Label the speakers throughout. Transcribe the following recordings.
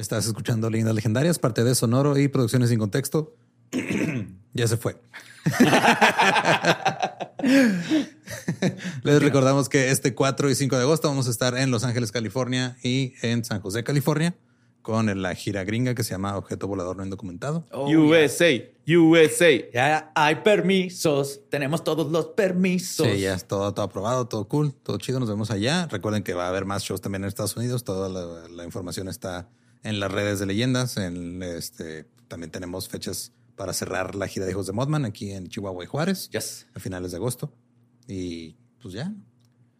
Speaker 1: Estás escuchando Leyendas Legendarias, parte de Sonoro y Producciones sin Contexto. ya se fue. Les recordamos que este 4 y 5 de agosto vamos a estar en Los Ángeles, California y en San José, California, con la gira gringa que se llama Objeto Volador No Indocumentado.
Speaker 2: Oh, USA, USA.
Speaker 3: Ya hay permisos, tenemos todos los permisos.
Speaker 1: Sí, ya es todo, todo aprobado, todo cool, todo chido. Nos vemos allá. Recuerden que va a haber más shows también en Estados Unidos. Toda la, la información está en las redes de leyendas. En este también tenemos fechas para cerrar la gira de Hijos de Modman aquí en Chihuahua y Juárez.
Speaker 3: Yes.
Speaker 1: A finales de agosto. Y pues ya.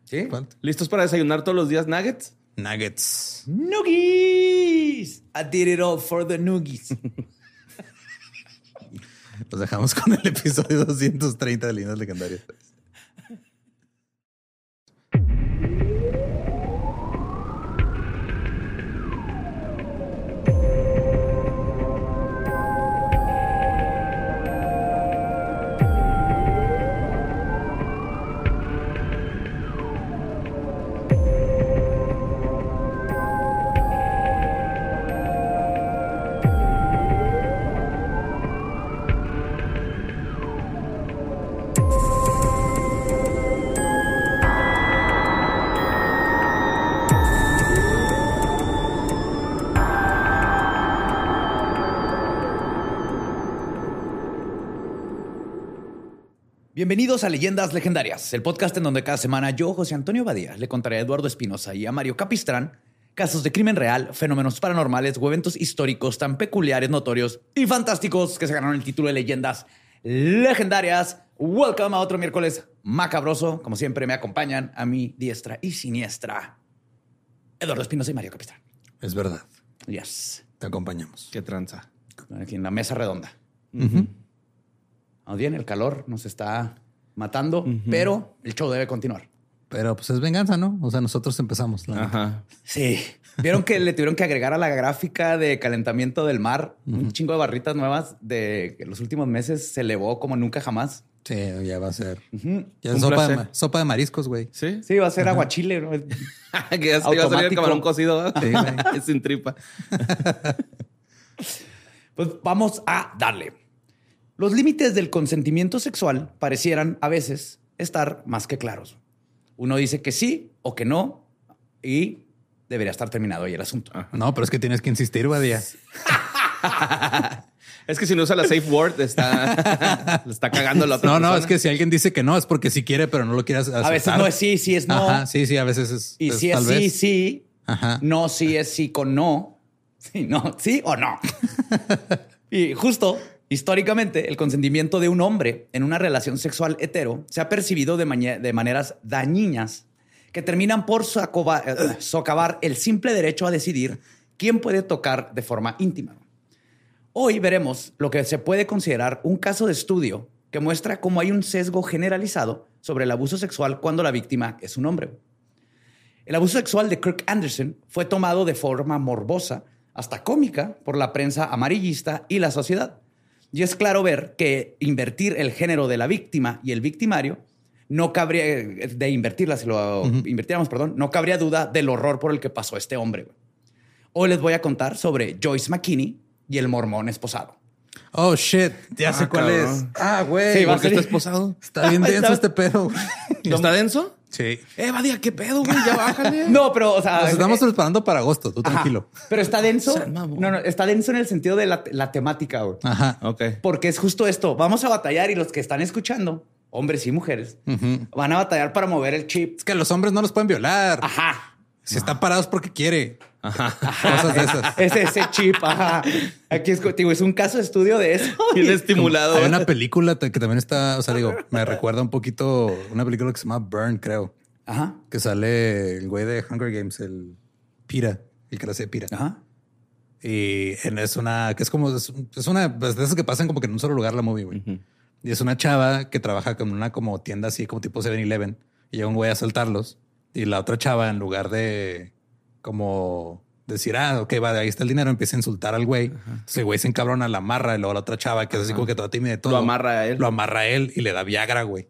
Speaker 3: ¿Sí?
Speaker 2: ¿Listos para desayunar todos los días nuggets?
Speaker 1: Nuggets.
Speaker 3: Noogies. I did it all for the noogies.
Speaker 1: Los dejamos con el episodio 230 de Leyendas Legendarias.
Speaker 3: Bienvenidos a Leyendas Legendarias, el podcast en donde cada semana yo, José Antonio Badía, le contaré a Eduardo Espinosa y a Mario Capistrán casos de crimen real, fenómenos paranormales o eventos históricos tan peculiares, notorios y fantásticos que se ganaron el título de Leyendas Legendarias. Welcome a otro miércoles macabroso. Como siempre, me acompañan a mi diestra y siniestra Eduardo Espinosa y Mario Capistrán.
Speaker 1: Es verdad.
Speaker 3: Yes.
Speaker 1: Te acompañamos.
Speaker 2: Qué tranza.
Speaker 3: Aquí en la mesa redonda. Más bien, el calor nos está matando, pero el show debe continuar.
Speaker 1: Pero pues es venganza, ¿no? O sea, nosotros empezamos. la.
Speaker 2: Ajá.
Speaker 3: Sí. Vieron que le tuvieron que agregar a la gráfica de calentamiento del mar un chingo de barritas nuevas de que los últimos meses se elevó como nunca jamás.
Speaker 1: Sí, ya va a ser. Ya sopa de, sopa mariscos, güey.
Speaker 2: Sí.
Speaker 3: Sí, va a ser aguachile. ¿no?
Speaker 2: que ya se iba a salir el camarón cocido. ¿verdad?
Speaker 1: Sí.
Speaker 2: Sin tripa.
Speaker 3: Pues vamos a darle. Los límites del consentimiento sexual parecieran a veces estar más que claros. Uno dice que sí o que no y debería estar terminado ahí el asunto.
Speaker 1: No, pero es que tienes que insistir, Badía.
Speaker 2: Es que si no usa la safe word, está, le está cagando la otra
Speaker 1: No, no, es que si alguien dice que no, es porque sí quiere, pero no lo quiere aceptar.
Speaker 3: A veces no es sí, sí es no.
Speaker 1: Ajá, sí, sí, a veces es.
Speaker 3: Y
Speaker 1: es
Speaker 3: si es
Speaker 1: tal
Speaker 3: sí,
Speaker 1: vez.
Speaker 3: sí.
Speaker 1: Ajá.
Speaker 3: No, sí es sí con no. Sí, no, sí o no. y justo, históricamente, el consentimiento de un hombre en una relación sexual hetero se ha percibido de, maneras dañinas que terminan por eh, socavar el simple derecho a decidir quién puede tocar de forma íntima. Hoy veremos lo que se puede considerar un caso de estudio que muestra cómo hay un sesgo generalizado sobre el abuso sexual cuando la víctima es un hombre. El abuso sexual de Kirk Anderson fue tomado de forma morbosa, hasta cómica, por la prensa amarillista y la sociedad. Y es claro ver que invertir el género de la víctima y el victimario no cabría, de invertirla, si lo invirtiéramos, perdón, no cabría duda del horror por el que pasó este hombre. güey. Hoy les voy a contar sobre Joyce McKinney y el mormón esposado.
Speaker 1: Oh, shit. Ya sé
Speaker 2: Ah,
Speaker 1: cuál
Speaker 2: cabrón.
Speaker 1: es. Ah, güey.
Speaker 3: Sí,
Speaker 2: ¿Por qué está esposado?
Speaker 1: Está bien denso este pedo.
Speaker 2: ¿Está denso?
Speaker 1: Sí.
Speaker 2: Eh, Badía, ¿qué pedo, güey? Ya bájale.
Speaker 3: No, pero, o sea...
Speaker 1: Nos estamos
Speaker 3: eh,
Speaker 1: preparando para agosto, tú
Speaker 3: ajá.
Speaker 1: tranquilo.
Speaker 3: Pero está denso. No, no, está denso en el sentido de la, la temática, güey.
Speaker 1: Ajá.
Speaker 2: Ok.
Speaker 3: Porque es justo esto. Vamos a batallar y los que están escuchando, hombres y mujeres, van a batallar para mover el chip.
Speaker 1: Es que los hombres no los pueden violar.
Speaker 3: Ajá.
Speaker 1: Si está parados porque quiere. Cosas de esas.
Speaker 3: Es ese chip. Ajá. Aquí es, digo, es un caso de estudio de eso.
Speaker 2: Bien estimulado.
Speaker 1: Hay una película que también está, o sea, digo, me recuerda un poquito una película que se llama Burn, creo,
Speaker 3: Ajá.
Speaker 1: Que sale el güey de Hunger Games, el Pira, el que la hace Pira.
Speaker 3: Ajá.
Speaker 1: Y en- es una, que es como, es, una pues, de esas que pasan como que en un solo lugar la movie, güey. Y es una chava que trabaja con una como tienda así como tipo 7-Eleven. Y llega un güey a asaltarlos. Y la otra chava, en lugar de como decir, ah, ok, va, ahí está el dinero, empieza a insultar al güey. Entonces el güey se encabrona, la amarra. Y luego la otra chava, que es así como que toda tímida de todo.
Speaker 2: Lo amarra a él.
Speaker 1: Lo amarra a él y le da Viagra, güey.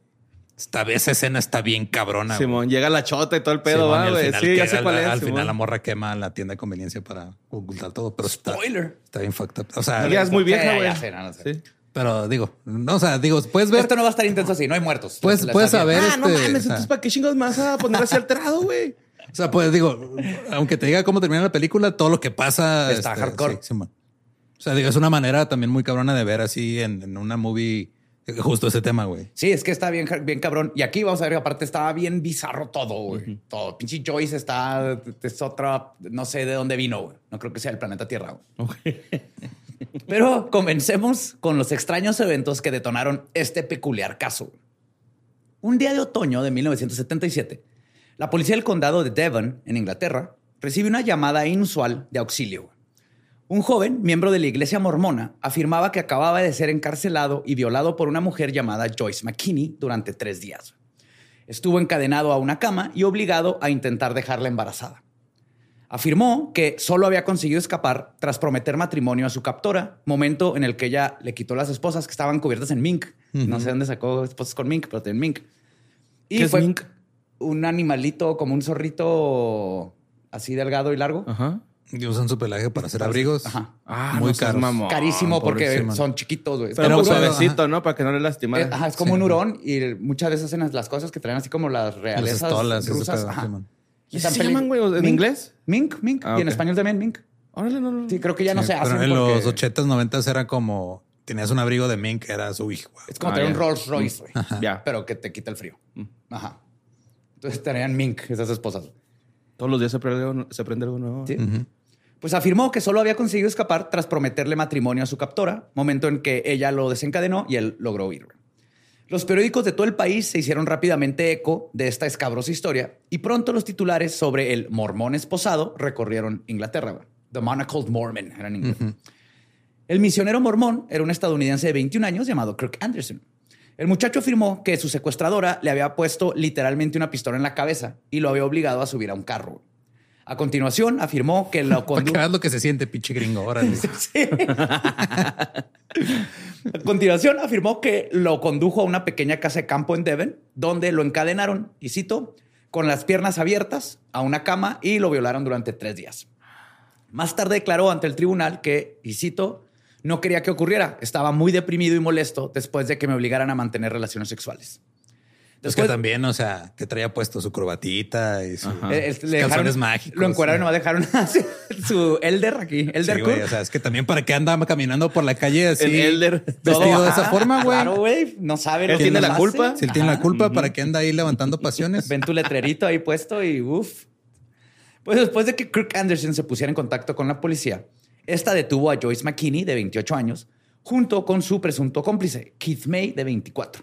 Speaker 1: Esta vez esa escena está bien cabrona. güey.
Speaker 2: Simón, llega la chota y todo el pedo,
Speaker 1: Simón,
Speaker 2: va, güey. Sí, ya sé cuál es.
Speaker 1: Al
Speaker 2: Simón.
Speaker 1: final la morra quema la tienda de conveniencia para ocultar todo, pero está,
Speaker 3: Spoiler.
Speaker 1: está bien fucked up. O sea,
Speaker 2: Ya es muy vieja, güey. Sí.
Speaker 1: Pero digo, no, o sea, digo, puedes ver,
Speaker 3: Esto no va a estar intenso así, no hay muertos.
Speaker 1: Puedes-
Speaker 3: Les-
Speaker 1: puedes saber-.
Speaker 2: Ah, no
Speaker 1: este,
Speaker 2: mames,
Speaker 1: o sea-
Speaker 2: entonces ¿para qué chingados más a poner así alterado, güey?
Speaker 1: o sea, pues digo, aunque te diga cómo termina la película, todo lo que pasa
Speaker 3: Está hardcore.
Speaker 1: sí, Simón. o sea, digo, es una manera también muy cabrona de ver así en, en una movie justo ese tema, güey.
Speaker 3: Sí, es que está bien, bien cabrón. Y aquí vamos a ver que aparte estaba bien bizarro todo, güey. Todo. Pinche Joyce está, es otra, no sé de dónde vino, güey. No creo que sea el planeta Tierra, güey. Pero comencemos con los extraños eventos que detonaron este peculiar caso. Un día de otoño de 1977, la policía del condado de Devon, en Inglaterra, recibe una llamada inusual de auxilio. Un joven, miembro de la iglesia mormona, afirmaba que acababa de ser encarcelado y violado por una mujer llamada Joyce McKinney durante tres días. Estuvo encadenado a una cama y obligado a intentar dejarla embarazada. Afirmó que solo había conseguido escapar tras prometer matrimonio a su captora, momento en el que ella le quitó las esposas que estaban cubiertas en mink. No sé dónde sacó esposas con mink, pero tienen mink. Y
Speaker 2: ¿Qué es
Speaker 3: fue
Speaker 2: mink?
Speaker 3: un animalito como un zorrito así delgado y largo.
Speaker 2: Ajá.
Speaker 1: Y usan su pelaje para hacer abrigos.
Speaker 3: Ajá.
Speaker 2: Ah,
Speaker 1: Muy
Speaker 2: no mamón.
Speaker 3: Carísimo porque
Speaker 1: pobrecito.
Speaker 3: son chiquitos, güey.
Speaker 2: Pero, muy
Speaker 1: pero,
Speaker 2: suavecito,
Speaker 1: ajá.
Speaker 2: ¿no? Para que no le lastimara.
Speaker 3: Eh, ajá, es como un hurón y muchas veces hacen las- las cosas que traen así como las
Speaker 1: Las
Speaker 3: realezas
Speaker 1: estolas, ese
Speaker 3: rusas.
Speaker 1: pedo,
Speaker 3: Ajá.
Speaker 2: ¿Y
Speaker 3: Están
Speaker 2: se llaman, güey? ¿En
Speaker 3: Mink.
Speaker 2: inglés?
Speaker 3: Mink, mink.
Speaker 2: Ah,
Speaker 3: Y en español también mink.
Speaker 2: Órale, no, no.
Speaker 3: Sí, creo que ya no
Speaker 1: Sí,
Speaker 3: se
Speaker 1: pero
Speaker 3: hacen
Speaker 1: en
Speaker 3: porque
Speaker 1: los 80s, 90s era como tenías un abrigo de mink, era su hijo.
Speaker 3: es como
Speaker 2: Ah,
Speaker 3: tener un Rolls Royce, güey.
Speaker 2: Ya.
Speaker 3: Pero que te quita el frío.
Speaker 2: Mm.
Speaker 3: Ajá. Entonces tenían mink esas esposas.
Speaker 2: Todos los días se aprende, algo- se aprende algo nuevo.
Speaker 3: Sí. Pues afirmó que solo había conseguido escapar tras prometerle matrimonio a su captora, momento en que ella lo desencadenó y él logró huir. Los periódicos de todo el país se hicieron rápidamente eco de esta escabrosa historia y pronto los titulares sobre el mormón esposado recorrieron Inglaterra. The Monocled Mormon era en inglés. El misionero mormón era un estadounidense de 21 años llamado Kirk Anderson. El muchacho afirmó que su secuestradora le había puesto literalmente una pistola en la cabeza y lo había obligado a subir a un carro. A continuación, afirmó que lo condujo.
Speaker 1: lo que se siente, pinche gringo. Órale.
Speaker 3: A continuación, afirmó que lo condujo a una pequeña casa de campo en Devon, donde lo encadenaron, y cito, con las piernas abiertas a una cama y lo violaron durante tres días. Más tarde declaró ante el tribunal que, y cito, no quería que ocurriera. Estaba muy deprimido y molesto después de que me obligaran a mantener relaciones sexuales.
Speaker 1: Es que
Speaker 3: Después-
Speaker 1: también, o sea, que traía puesto su corbatita y sus
Speaker 3: le dejaron-
Speaker 1: calzones mágicos.
Speaker 3: Lo encuadraron y no dejaron su elder aquí, elder
Speaker 1: Sí, güey, o sea, es que también para qué anda caminando por la calle así.
Speaker 2: El elder.
Speaker 1: Vestido
Speaker 3: Todo,
Speaker 1: de esa
Speaker 3: ajá,
Speaker 1: forma, güey.
Speaker 3: Claro, güey. No sabe
Speaker 2: Él tiene la
Speaker 3: hace.
Speaker 2: culpa.
Speaker 1: Si él tiene la culpa, ¿para qué anda ahí levantando pasiones?
Speaker 3: Ven tu letrerito ahí puesto y uff. Pues después de que Kirk Anderson se pusiera en contacto con la policía, esta detuvo a Joyce McKinney, de 28 años, junto con su presunto cómplice, Keith May, de 24,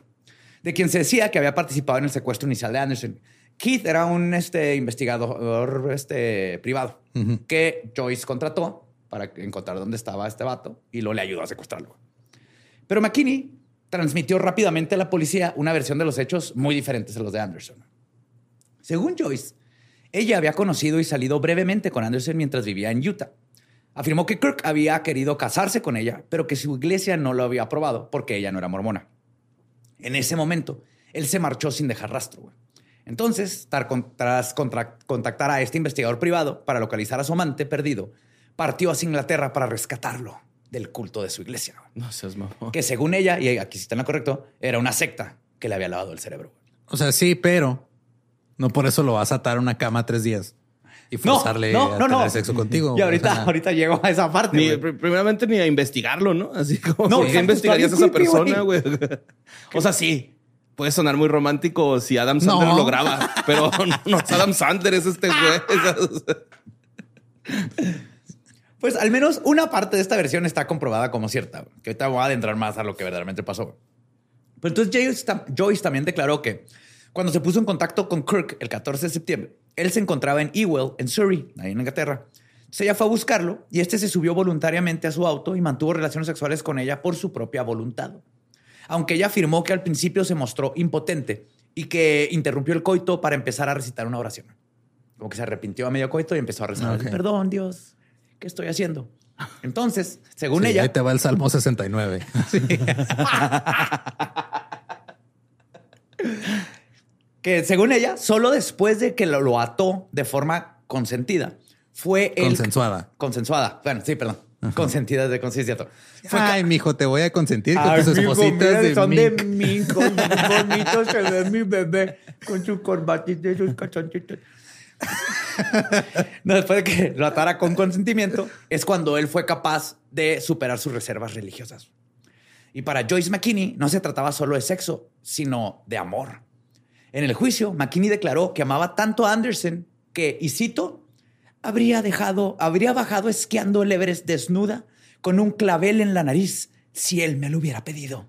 Speaker 3: de quien se decía que había participado en el secuestro inicial de Anderson. Keith era un este, investigador este, privado que Joyce contrató para encontrar dónde estaba este vato y lo le ayudó a secuestrarlo. Pero McKinney transmitió rápidamente a la policía una versión de los hechos muy diferentes a los de Anderson. Según Joyce, ella había conocido y salido brevemente con Anderson mientras vivía en Utah. Afirmó que Kirk había querido casarse con ella, pero que su iglesia no lo había aprobado porque ella no era mormona. En ese momento, él se marchó sin dejar rastro. güey. Entonces, tras contactar a este investigador privado para localizar a su amante perdido, partió hacia Inglaterra para rescatarlo del culto de su iglesia. güey.
Speaker 2: No seas mamón.
Speaker 3: Que según ella, y aquí sí está en lo correcto, era una secta que le había lavado el cerebro. güey.
Speaker 1: O sea, sí, pero no por eso lo vas a atar a una cama tres días y
Speaker 3: No,
Speaker 1: forzarle
Speaker 3: no,
Speaker 1: a
Speaker 3: no,
Speaker 1: tener
Speaker 3: no.
Speaker 1: sexo contigo.
Speaker 3: Y ahorita,
Speaker 1: O sea,
Speaker 3: ahorita llego a esa parte.
Speaker 2: Ni, primeramente ni a investigarlo, ¿no? Así como,
Speaker 3: No,
Speaker 2: ¿por qué investigarías a esa persona, güey? O sea, sí. Puede sonar muy romántico si Adam Sandler
Speaker 1: No.
Speaker 2: lo graba, pero no, no es Adam Sandler, es este güey.
Speaker 3: Pues al menos una parte de esta versión está comprobada como cierta. Que ahorita voy a adentrar más a lo que verdaderamente pasó. Pero entonces Joyce también declaró que Cuando se puso en contacto con Kirk el 14 de septiembre, él se encontraba en Ewell, en Surrey, ahí en Inglaterra. Entonces ella fue a buscarlo y este se subió voluntariamente a su auto y mantuvo relaciones sexuales con ella por su propia voluntad. Aunque ella afirmó que al principio se mostró impotente y que interrumpió el coito para empezar a recitar una oración. Como que se arrepintió a medio coito y empezó a rezar. Perdón, Dios, ¿qué estoy haciendo? Entonces, según
Speaker 1: Sí,
Speaker 3: ella,
Speaker 1: Ahí te va el Salmo 69.
Speaker 3: que según ella, solo después de que lo, lo ató de forma consentida, fue el...
Speaker 1: Consensuada.
Speaker 3: Consensuada. Bueno, sí, perdón. Consentida de concienciato. Fue
Speaker 1: Ay, mijo, te voy a consentir con
Speaker 3: Ay,
Speaker 1: tus espositas de
Speaker 3: son
Speaker 1: mink.
Speaker 3: de mink, con muy bonito se ve mi bebé con su corbatita y sus cachoncitos. no, después de que lo atara con consentimiento, es cuando él fue capaz de superar sus reservas religiosas. Y para Joyce McKinney no se trataba solo de sexo, sino de amor. En el juicio, McKinney declaró que amaba tanto a Anderson que, y cito, habría dejado, habría bajado esquiando el Everest desnuda con un clavel en la nariz si él me lo hubiera pedido.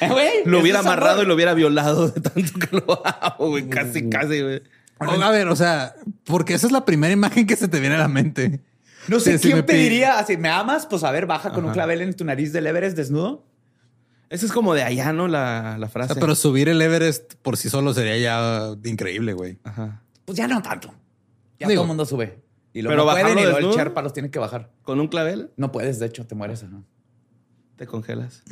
Speaker 2: Lo hubiera amarrado
Speaker 3: amor.
Speaker 2: y lo hubiera violado de tanto que lo amo, güey. Casi, casi, güey.
Speaker 1: A ver, o sea, porque esa es la primera imagen que se te viene a la mente.
Speaker 3: No sé
Speaker 1: Sí,
Speaker 3: quién
Speaker 1: me
Speaker 3: pediría así, ¿me amas? Pues a ver, baja con un clavel en tu nariz del Everest desnudo.
Speaker 2: Esa es como de allá, ¿no? La, la
Speaker 1: O
Speaker 2: frase.
Speaker 1: sea, pero subir el Everest por sí solo sería ya increíble, güey.
Speaker 2: Ajá.
Speaker 3: Pues ya no tanto. Ya
Speaker 1: Digo.
Speaker 3: todo el mundo sube. Y luego
Speaker 2: Pero
Speaker 3: no pueden y luego el. Sherpa los tiene que bajar.
Speaker 2: Con un clavel
Speaker 3: No puedes, de hecho, te mueres. ¿no?
Speaker 2: te congelas.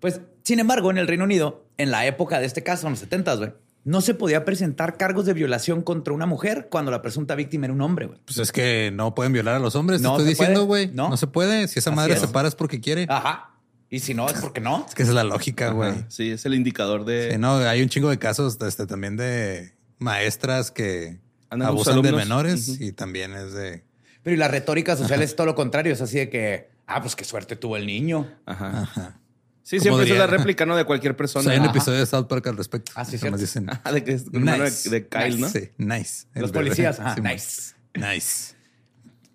Speaker 3: Pues, sin embargo, en el Reino Unido, en la época de este caso, en los 70, güey, no se podía presentar cargos de violación contra una mujer cuando la presunta víctima era un hombre, güey.
Speaker 1: Pues es que no pueden violar a los hombres.
Speaker 3: No
Speaker 1: te estoy diciendo, güey.
Speaker 3: No.
Speaker 1: No. se puede. Si esa
Speaker 3: Así
Speaker 1: madre
Speaker 3: es.
Speaker 1: se para es porque quiere.
Speaker 3: Ajá. Y si no, es porque no.
Speaker 1: Es que esa es la lógica, güey.
Speaker 2: Sí, es el indicador de.
Speaker 1: Sí, no, hay un chingo de casos este, también de maestras que
Speaker 2: Andan
Speaker 1: abusan de menores y también es de...
Speaker 3: Pero y la retórica social es todo lo contrario. Es así de que, ah, pues qué suerte tuvo el niño.
Speaker 2: Ajá.
Speaker 1: Ajá.
Speaker 2: Sí,
Speaker 1: ¿Cómo
Speaker 2: siempre es la réplica, ¿no? De cualquier
Speaker 1: O
Speaker 2: persona.
Speaker 1: sea, hay un
Speaker 3: Ajá.
Speaker 1: episodio de South Park al respecto.
Speaker 3: Ah, sí, cierto.
Speaker 1: dicen,
Speaker 2: Ah, de, que es
Speaker 1: Nice.
Speaker 2: de, Kyle, ¿no?
Speaker 1: Sí, nice.
Speaker 3: Los policías. Ajá,
Speaker 1: Simón.
Speaker 3: nice.
Speaker 1: Nice.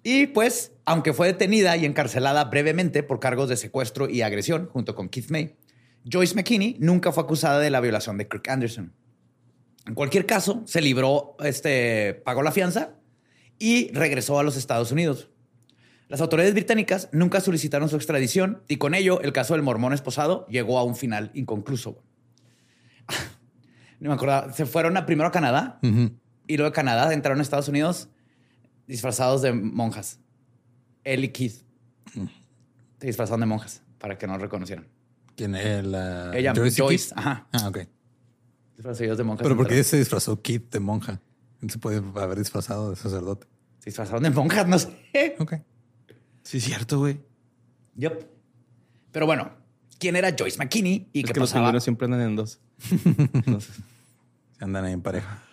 Speaker 3: Y pues, aunque fue detenida y encarcelada brevemente por cargos de secuestro y agresión junto con Keith May, Joyce McKinney nunca fue acusada de la violación de Kirk Anderson. En cualquier caso, se libró, este, pagó la fianza y regresó a los Estados Unidos. Las autoridades británicas nunca solicitaron su extradición y con ello el caso del mormón esposado llegó a un final inconcluso. No me acordaba. Se fueron a, primero a Canadá y luego de Canadá entraron a Estados Unidos disfrazados de monjas. Él y Keith. Se disfrazaron de monjas para que no reconocieran.
Speaker 1: ¿Quién es la...
Speaker 3: Ella, Joyce.
Speaker 1: Keith?
Speaker 3: Ajá.
Speaker 1: Ah, ok.
Speaker 3: Disfrazados de monjas.
Speaker 1: Pero ¿por qué se disfrazó Kid de monja? No se puede haber disfrazado de sacerdote.
Speaker 3: Se disfrazaron de monjas, no sé.
Speaker 1: Ok.
Speaker 2: Sí, es cierto, güey.
Speaker 3: Yep. Pero bueno, ¿quién era Joyce McKinney y
Speaker 2: Es
Speaker 3: qué
Speaker 2: que los
Speaker 3: pasaba?
Speaker 2: pingüinos siempre andan en dos. Entonces,
Speaker 1: Se andan ahí en pareja.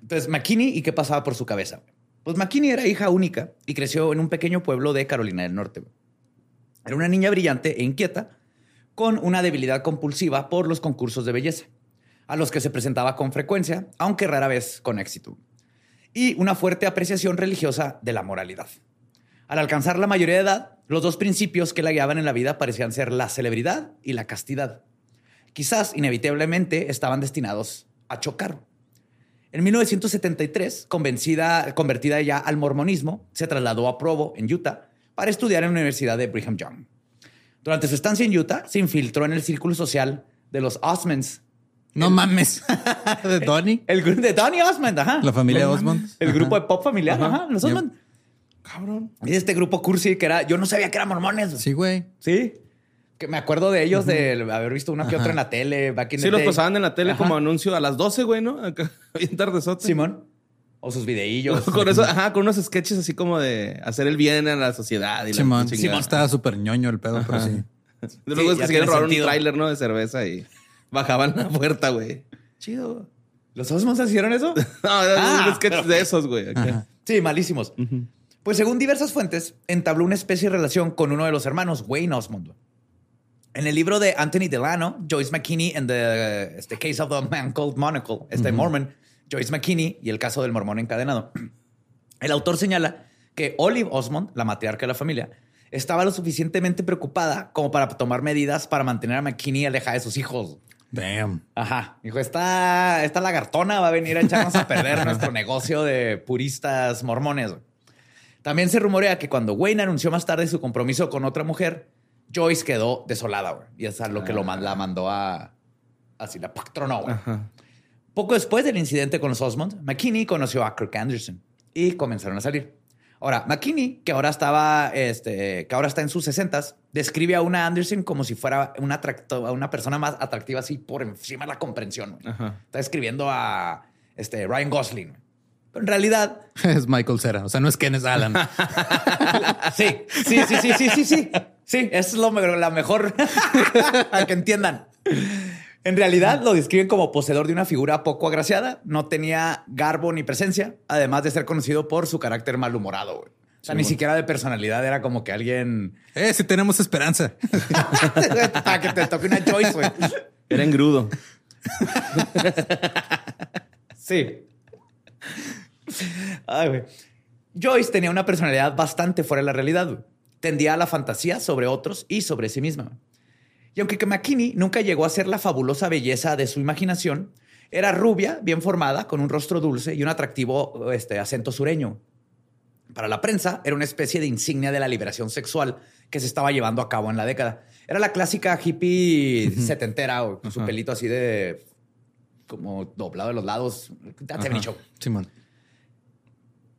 Speaker 3: Entonces, McKinney y qué pasaba por su cabeza. Pues McKinney era hija única y creció en un pequeño pueblo de Carolina del Norte. Era una niña brillante e inquieta con una debilidad compulsiva por los concursos de belleza, a los que se presentaba con frecuencia, aunque rara vez con éxito, y una fuerte apreciación religiosa de la moralidad. Al alcanzar la mayoría de edad, los dos principios que la guiaban en la vida parecían ser la celebridad y la castidad. Quizás inevitablemente estaban destinados a chocar. En 1973, convencida, convertida ya al mormonismo, se trasladó a Provo, en Utah, para estudiar en la Universidad de Brigham Young. Durante su estancia en Utah, se infiltró en el círculo social de los Osmonds.
Speaker 1: No mames. de Donnie.
Speaker 3: El grupo de Donny Osmond, ajá.
Speaker 1: La familia Osmond.
Speaker 3: El grupo de pop familiar,
Speaker 2: Ajá.
Speaker 3: ajá. Los. Osmond.
Speaker 2: cabrón.
Speaker 3: Y este grupo cursi que era, yo no sabía que eran mormones.
Speaker 1: Sí, güey.
Speaker 3: Sí. Que me acuerdo de ellos de haber visto una que otra en la tele. Back in
Speaker 2: Sí,
Speaker 3: the
Speaker 2: los
Speaker 3: day.
Speaker 2: pasaban en la tele
Speaker 3: Ajá.
Speaker 2: como anuncio a las 12, güey, ¿no? Acá, bien tardezote.
Speaker 3: Simón. O sus videillos.
Speaker 2: Con eso, ajá, con unos sketches así como de hacer el bien a la sociedad y la
Speaker 1: Simón.
Speaker 2: chingada.
Speaker 1: Simón estaba súper ñoño el pedo, pero sí.
Speaker 2: De
Speaker 3: Sí,
Speaker 2: los güeyes
Speaker 3: ya
Speaker 2: que se robar un tráiler, ¿no? De cerveza y bajaban la puerta, güey. Chido.
Speaker 3: ¿Los Osmonds hicieron eso?
Speaker 2: No,
Speaker 3: Ah,
Speaker 2: sketches
Speaker 3: pero-
Speaker 2: de esos, güey.
Speaker 3: Sí, malísimos. Pues según diversas fuentes, entabló una especie de relación con uno de los hermanos, Wayne Osmond. En el libro de Anthony Delano, Joyce McKinney and the este, Case of the Man Called Monocle, este Mormon, Joyce McKinney y el caso del mormón encadenado. El autor señala que Olive Osmond, la matriarca de la familia, estaba lo suficientemente preocupada como para tomar medidas para mantener a McKinney alejada de sus hijos.
Speaker 1: Damn.
Speaker 3: Ajá. Dijo, esta, esta lagartona va a venir a echarnos a perder nuestro negocio de puristas mormones. También se rumorea que cuando Wayne anunció más tarde su compromiso con otra mujer, Joyce quedó desolada, güey. Y es a lo que lo, la mandó a... Así, la patronó, güey. Poco después del incidente con los Osmond, McKinney conoció a Kirk Anderson y comenzaron a salir. Ahora, McKinney, que ahora estaba, este, que ahora está en sus sesentas, describe a una Anderson como si fuera una, una persona más atractiva así por encima de la comprensión. Está escribiendo a este, Ryan Gosling. Pero en realidad
Speaker 1: es Michael Cera. O sea, no es Kenneth Allen.
Speaker 3: sí, sí, sí, sí, sí, sí, sí. Sí, eso es lo, la mejor para que entiendan. En realidad lo describen como poseedor de una figura poco agraciada, no tenía garbo ni presencia, además de ser conocido por su carácter malhumorado. O sea, ni siquiera de personalidad era como que alguien.
Speaker 1: Eh, si tenemos esperanza.
Speaker 3: Para que te toque una choice, güey.
Speaker 2: Era engrudo.
Speaker 3: sí. Ay, güey. Joyce tenía una personalidad bastante fuera de la realidad. Tendía a la fantasía sobre otros y sobre sí misma. Y aunque McKinney nunca llegó a ser la fabulosa belleza de su imaginación, era rubia, bien formada, con un rostro dulce y un atractivo este, acento sureño. Para la prensa, era una especie de insignia de la liberación sexual que se estaba llevando a cabo en la década. Era la clásica hippie setentera, o con su pelito así de como doblado de los lados. Simón.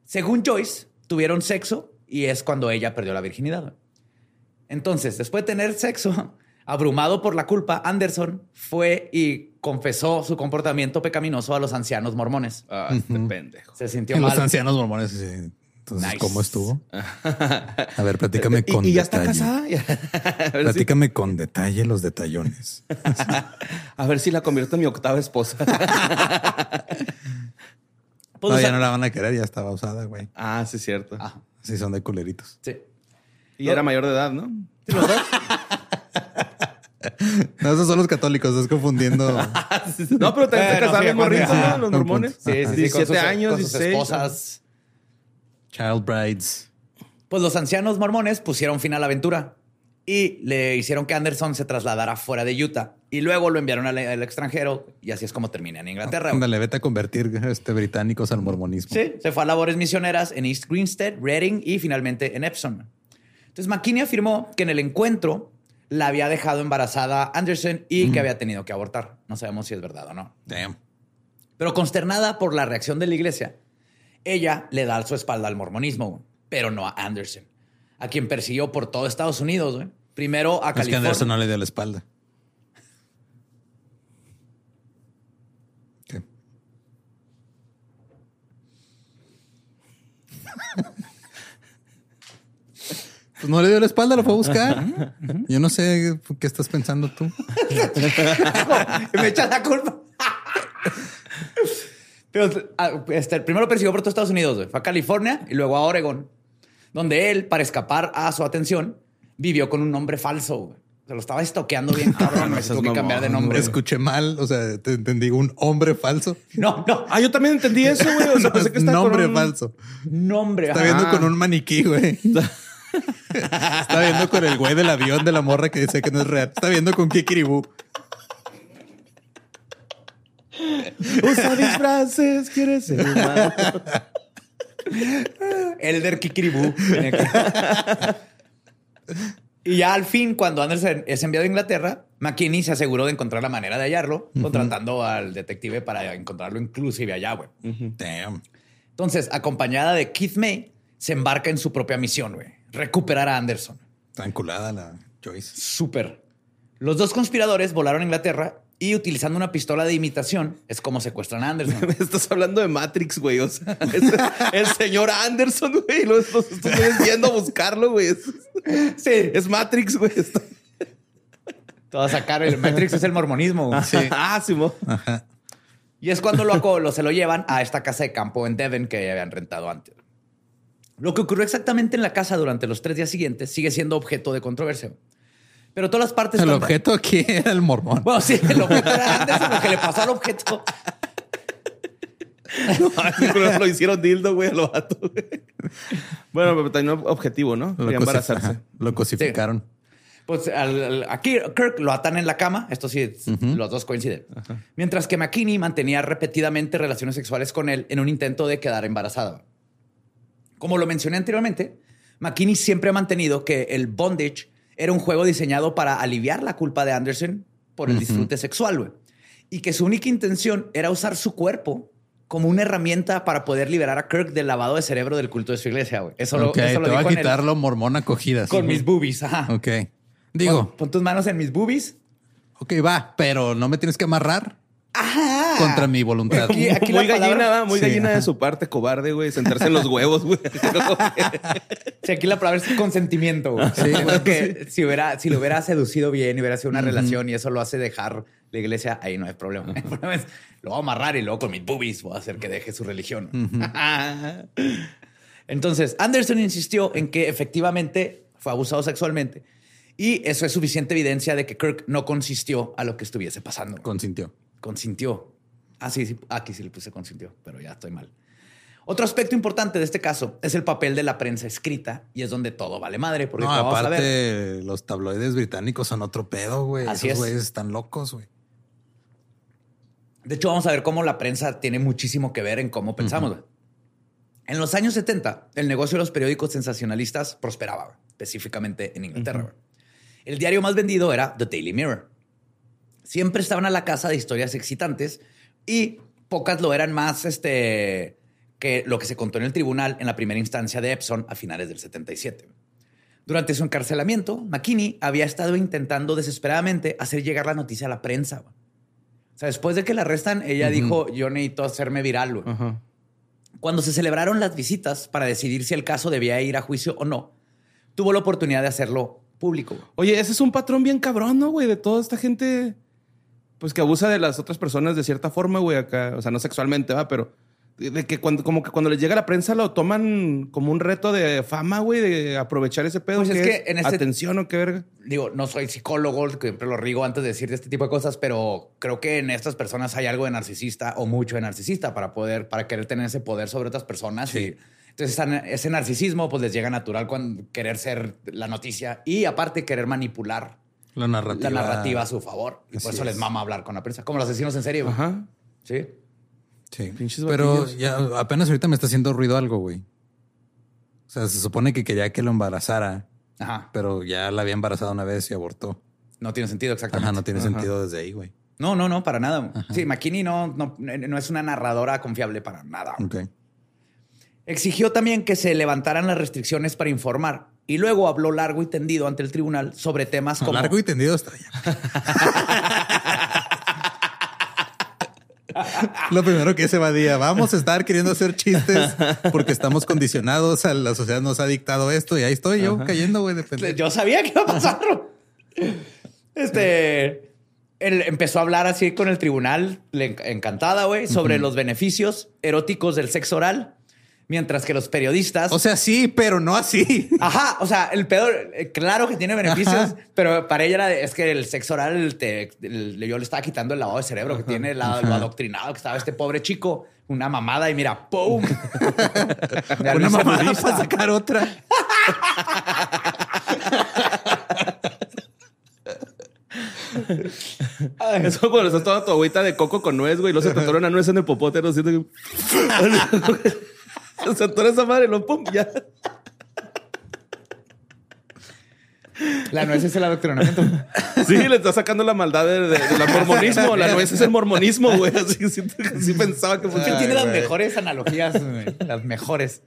Speaker 3: Según Joyce, tuvieron sexo y es cuando ella perdió la virginidad. Entonces, después de tener sexo, Abrumado por la culpa, Anderson fue y confesó su comportamiento pecaminoso a los ancianos mormones.
Speaker 2: Ah, este pendejo.
Speaker 3: Se sintió
Speaker 1: mal. Los ancianos mormones, sí. Entonces, ¿cómo estuvo? A ver, platícame con
Speaker 2: ¿Y, ya está casada?
Speaker 1: platícame con detalle los detallones.
Speaker 2: A ver si la convierto en mi octava esposa.
Speaker 1: pues, no, ya no la van a querer, ya estaba usada, güey.
Speaker 2: Ah, sí, es cierto.
Speaker 1: Ah. Sí, son de culeritos.
Speaker 3: Sí.
Speaker 2: Y era mayor de edad, ¿no?
Speaker 3: ¿Los dos?
Speaker 1: No, esos son los católicos, estás confundiendo.
Speaker 2: no, pero también te casaron morritos, ¿no? Los mormones.
Speaker 3: Sí, sí,
Speaker 2: 17 años, 16.
Speaker 3: esposas.
Speaker 1: Child brides.
Speaker 3: Pues los ancianos mormones pusieron fin a la aventura y le hicieron que Anderson se trasladara fuera de Utah y luego lo enviaron al, extranjero y así es como termina en Inglaterra.
Speaker 1: Ándale, vete a convertir este, británicos al mormonismo.
Speaker 3: Sí, se fue a labores misioneras en East Greenstead, Reading y finalmente en Epsom. Entonces McKinney afirmó que en el encuentro la había dejado embarazada Anderson y que había tenido que abortar. No sabemos si es verdad o no.
Speaker 1: Damn.
Speaker 3: Pero consternada por la reacción de la iglesia, ella le da su espalda al mormonismo, pero no a Anderson, a quien persiguió por todo Estados Unidos. Primero a es California.
Speaker 1: que Anderson no le dio la espalda. ¿Qué? Pues no le dio la espalda, lo fue a buscar. Yo no sé qué estás pensando tú.
Speaker 3: Me echas la culpa. Pero ah, este, primero persiguió por todos Estados Unidos, fue a California y luego a Oregon, donde él, para escapar a su atención, vivió con un nombre falso. Se lo estaba estoqueando bien cabrón. tuvo que cambiar de nombre.
Speaker 1: escuché mal. O sea, te entendí un hombre falso.
Speaker 3: No, no.
Speaker 2: Ah, yo también entendí eso, güey. O sea, pensé que estaba
Speaker 1: Nombre falso.
Speaker 3: Nombre.
Speaker 1: Está viendo con un maniquí, güey. Está viendo con el güey del avión de la morra que dice que no es real. Está viendo con Kikiribú.
Speaker 2: Usa disfraces, quiere ser humano.
Speaker 3: Elder Kikiribú. Y ya al fin, cuando Anderson es enviado a Inglaterra, McKinney se aseguró de encontrar la manera de hallarlo, contratando al detective para encontrarlo inclusive allá, güey.
Speaker 1: Damn.
Speaker 3: Entonces, acompañada de Keith May, se embarca en su propia misión, güey recuperar a Anderson.
Speaker 1: Está enculada la Joyce.
Speaker 3: Súper. Los dos conspiradores volaron a Inglaterra y utilizando una pistola de imitación es como secuestran a Anderson.
Speaker 2: Estás hablando de Matrix, güey. O sea, el señor Anderson, güey. Lo estás viendo a buscarlo, güey.
Speaker 3: Sí.
Speaker 2: Es Matrix, güey.
Speaker 3: Te a sacar el Matrix es el mormonismo.
Speaker 2: Sí. ah, sí.
Speaker 3: Ajá. Y es cuando lo, lo, se lo llevan a esta casa de campo en Devon que habían rentado antes. Lo que ocurrió exactamente en la casa durante los tres días siguientes sigue siendo objeto de controversia. Pero todas las partes...
Speaker 1: El objeto aquí era el mormón.
Speaker 3: Bueno, sí, el objeto era antes lo que le pasó al objeto.
Speaker 2: No, lo hicieron dildo, güey, lo vato, güey. Bueno, pero también objetivo, ¿no?
Speaker 1: Lo embarazarse. Lo cosificaron.
Speaker 3: Pues al- al- aquí Kirk lo atan en la cama, esto sí, los dos coinciden. Mientras que McKinney mantenía repetidamente relaciones sexuales con él en un intento de quedar embarazada. Como lo mencioné anteriormente, McKinney siempre ha mantenido que el bondage era un juego diseñado para aliviar la culpa de Anderson por el disfrute sexual, güey. Y que su única intención era usar su cuerpo como una herramienta para poder liberar a Kirk del lavado de cerebro del culto de su iglesia, güey. Eso lo,
Speaker 1: ok,
Speaker 3: eso
Speaker 1: te
Speaker 3: lo
Speaker 1: voy a
Speaker 3: en el-
Speaker 1: quitarlo mormón acogida.
Speaker 3: con
Speaker 1: sí.
Speaker 3: mis boobies. Ajá.
Speaker 1: Ok. Digo,
Speaker 3: Pon, pon tus manos en mis boobies.
Speaker 1: ok, va, pero no me tienes que amarrar
Speaker 3: Ajá.
Speaker 1: contra mi voluntad.
Speaker 3: Aquí- aquí
Speaker 2: muy
Speaker 3: la
Speaker 2: gallina,
Speaker 3: palabra-
Speaker 2: ¿va? muy
Speaker 1: Sí,
Speaker 2: gallina
Speaker 1: ajá.
Speaker 2: de su parte, cobarde, güey. Sentarse en los huevos, güey.
Speaker 3: Sí, aquí la palabra es consentimiento. güey.
Speaker 1: Sí.
Speaker 3: Porque si, hubiera, si lo hubiera seducido bien y hubiera sido una relación y eso lo hace dejar la iglesia, ahí no hay problema. El problema es, lo voy a amarrar y luego con mis boobies voy a hacer que deje su religión. Entonces, Anderson insistió en que efectivamente fue abusado sexualmente y eso es suficiente evidencia de que Kirk no consistió a lo que estuviese pasando.
Speaker 1: Consintió.
Speaker 3: Consintió. Ah, sí, sí, aquí sí le puse consintió, pero ya estoy mal. Otro aspecto importante de este caso es el papel de la prensa escrita y es donde todo vale madre. Porque
Speaker 1: No,
Speaker 3: vamos a ver,
Speaker 1: aparte, los tabloides británicos son otro pedo, güey.
Speaker 3: Así
Speaker 1: Esos
Speaker 3: es.
Speaker 1: güeyes están locos, güey.
Speaker 3: De hecho, vamos a ver cómo la prensa tiene muchísimo que ver en cómo pensamos. güey. En los años 70, el negocio de los periódicos sensacionalistas prosperaba, específicamente en Inglaterra. El diario más vendido era The Daily Mirror. Siempre estaban a la casa de historias excitantes y pocas lo eran más este, que lo que se contó en el tribunal en la primera instancia de Epson a finales del 77. Durante su encarcelamiento, McKinney había estado intentando desesperadamente hacer llegar la noticia a la prensa. O sea, después de que la arrestan, ella dijo, yo necesito hacerme viral. güey".
Speaker 2: Ajá.
Speaker 3: Cuando se celebraron las visitas para decidir si el caso debía ir a juicio o no, tuvo la oportunidad de hacerlo público.
Speaker 2: Oye, ese es un patrón bien cabrón, ¿no, güey? De toda esta gente, pues que abusa de las otras personas de cierta forma, güey, acá. O sea, no sexualmente, va, pero de que cuando, como que cuando les llega la prensa lo toman como un reto de fama, güey, de aprovechar ese pedo.
Speaker 3: Pues es
Speaker 2: ¿qué
Speaker 3: que en este-
Speaker 2: Atención o qué verga.
Speaker 3: Digo, no soy psicólogo, siempre lo rigo antes de decir este tipo de cosas, pero creo que en estas personas hay algo de narcisista o mucho de narcisista para poder, para querer tener ese poder sobre otras personas.
Speaker 1: Sí.
Speaker 3: Y entonces ese narcisismo pues les llega natural cuando querer ser la noticia y aparte querer manipular
Speaker 1: La narrativa.
Speaker 3: la narrativa a su favor. Y por eso les
Speaker 1: es.
Speaker 3: mama hablar con la prensa, como los asesinos en serie. güey.
Speaker 2: Ajá.
Speaker 3: Sí.
Speaker 1: Sí.
Speaker 2: Pinches
Speaker 1: Pero ya apenas ahorita me está haciendo ruido algo, güey. O sea, se supone que quería que lo embarazara,
Speaker 3: Ajá.
Speaker 1: pero ya la había embarazado una vez y abortó.
Speaker 3: No tiene sentido exactamente.
Speaker 1: Ajá, no tiene
Speaker 2: Ajá.
Speaker 1: sentido desde ahí, güey.
Speaker 3: No, no, no, para nada. Sí, McKinney no, no, no es una narradora confiable para nada.
Speaker 1: Ok.
Speaker 3: Exigió también que se levantaran las restricciones para informar y luego habló largo y tendido ante el tribunal sobre temas como
Speaker 1: Largo y tendido allá. Lo primero que se evadía, vamos a estar queriendo hacer chistes porque estamos condicionados, a la sociedad nos ha dictado esto y ahí estoy yo cayendo, güey.
Speaker 3: Yo sabía que iba a pasar. Este él empezó a hablar así con el tribunal, encantada, güey, sobre los beneficios eróticos del sexo oral, mientras que los periodistas
Speaker 1: O sea, sí, pero no así.
Speaker 3: Ajá, o sea, el pedo, eh, claro que tiene beneficios,
Speaker 1: Ajá.
Speaker 3: pero para ella era de- es que el sexo oral, te, el- yo le estaba quitando el lavado de cerebro que tiene, la- lo adoctrinado que estaba este pobre chico, una mamada y mira, ¡pum!
Speaker 1: Una mamada para sacar otra.
Speaker 2: Eso cuando estás toda tu agüita de coco con nuez, güey, y luego se te una nuez en el popote, no siento que... se atora esa madre, lo pum, ya.
Speaker 3: La nuez es el adoctrinamiento.
Speaker 2: Sí, le está sacando la maldad de, de- del mormonismo. La nuez es el mormonismo, güey. Así que sí pensaba que fue.
Speaker 3: tiene las mejores analogías, güey, las mejores.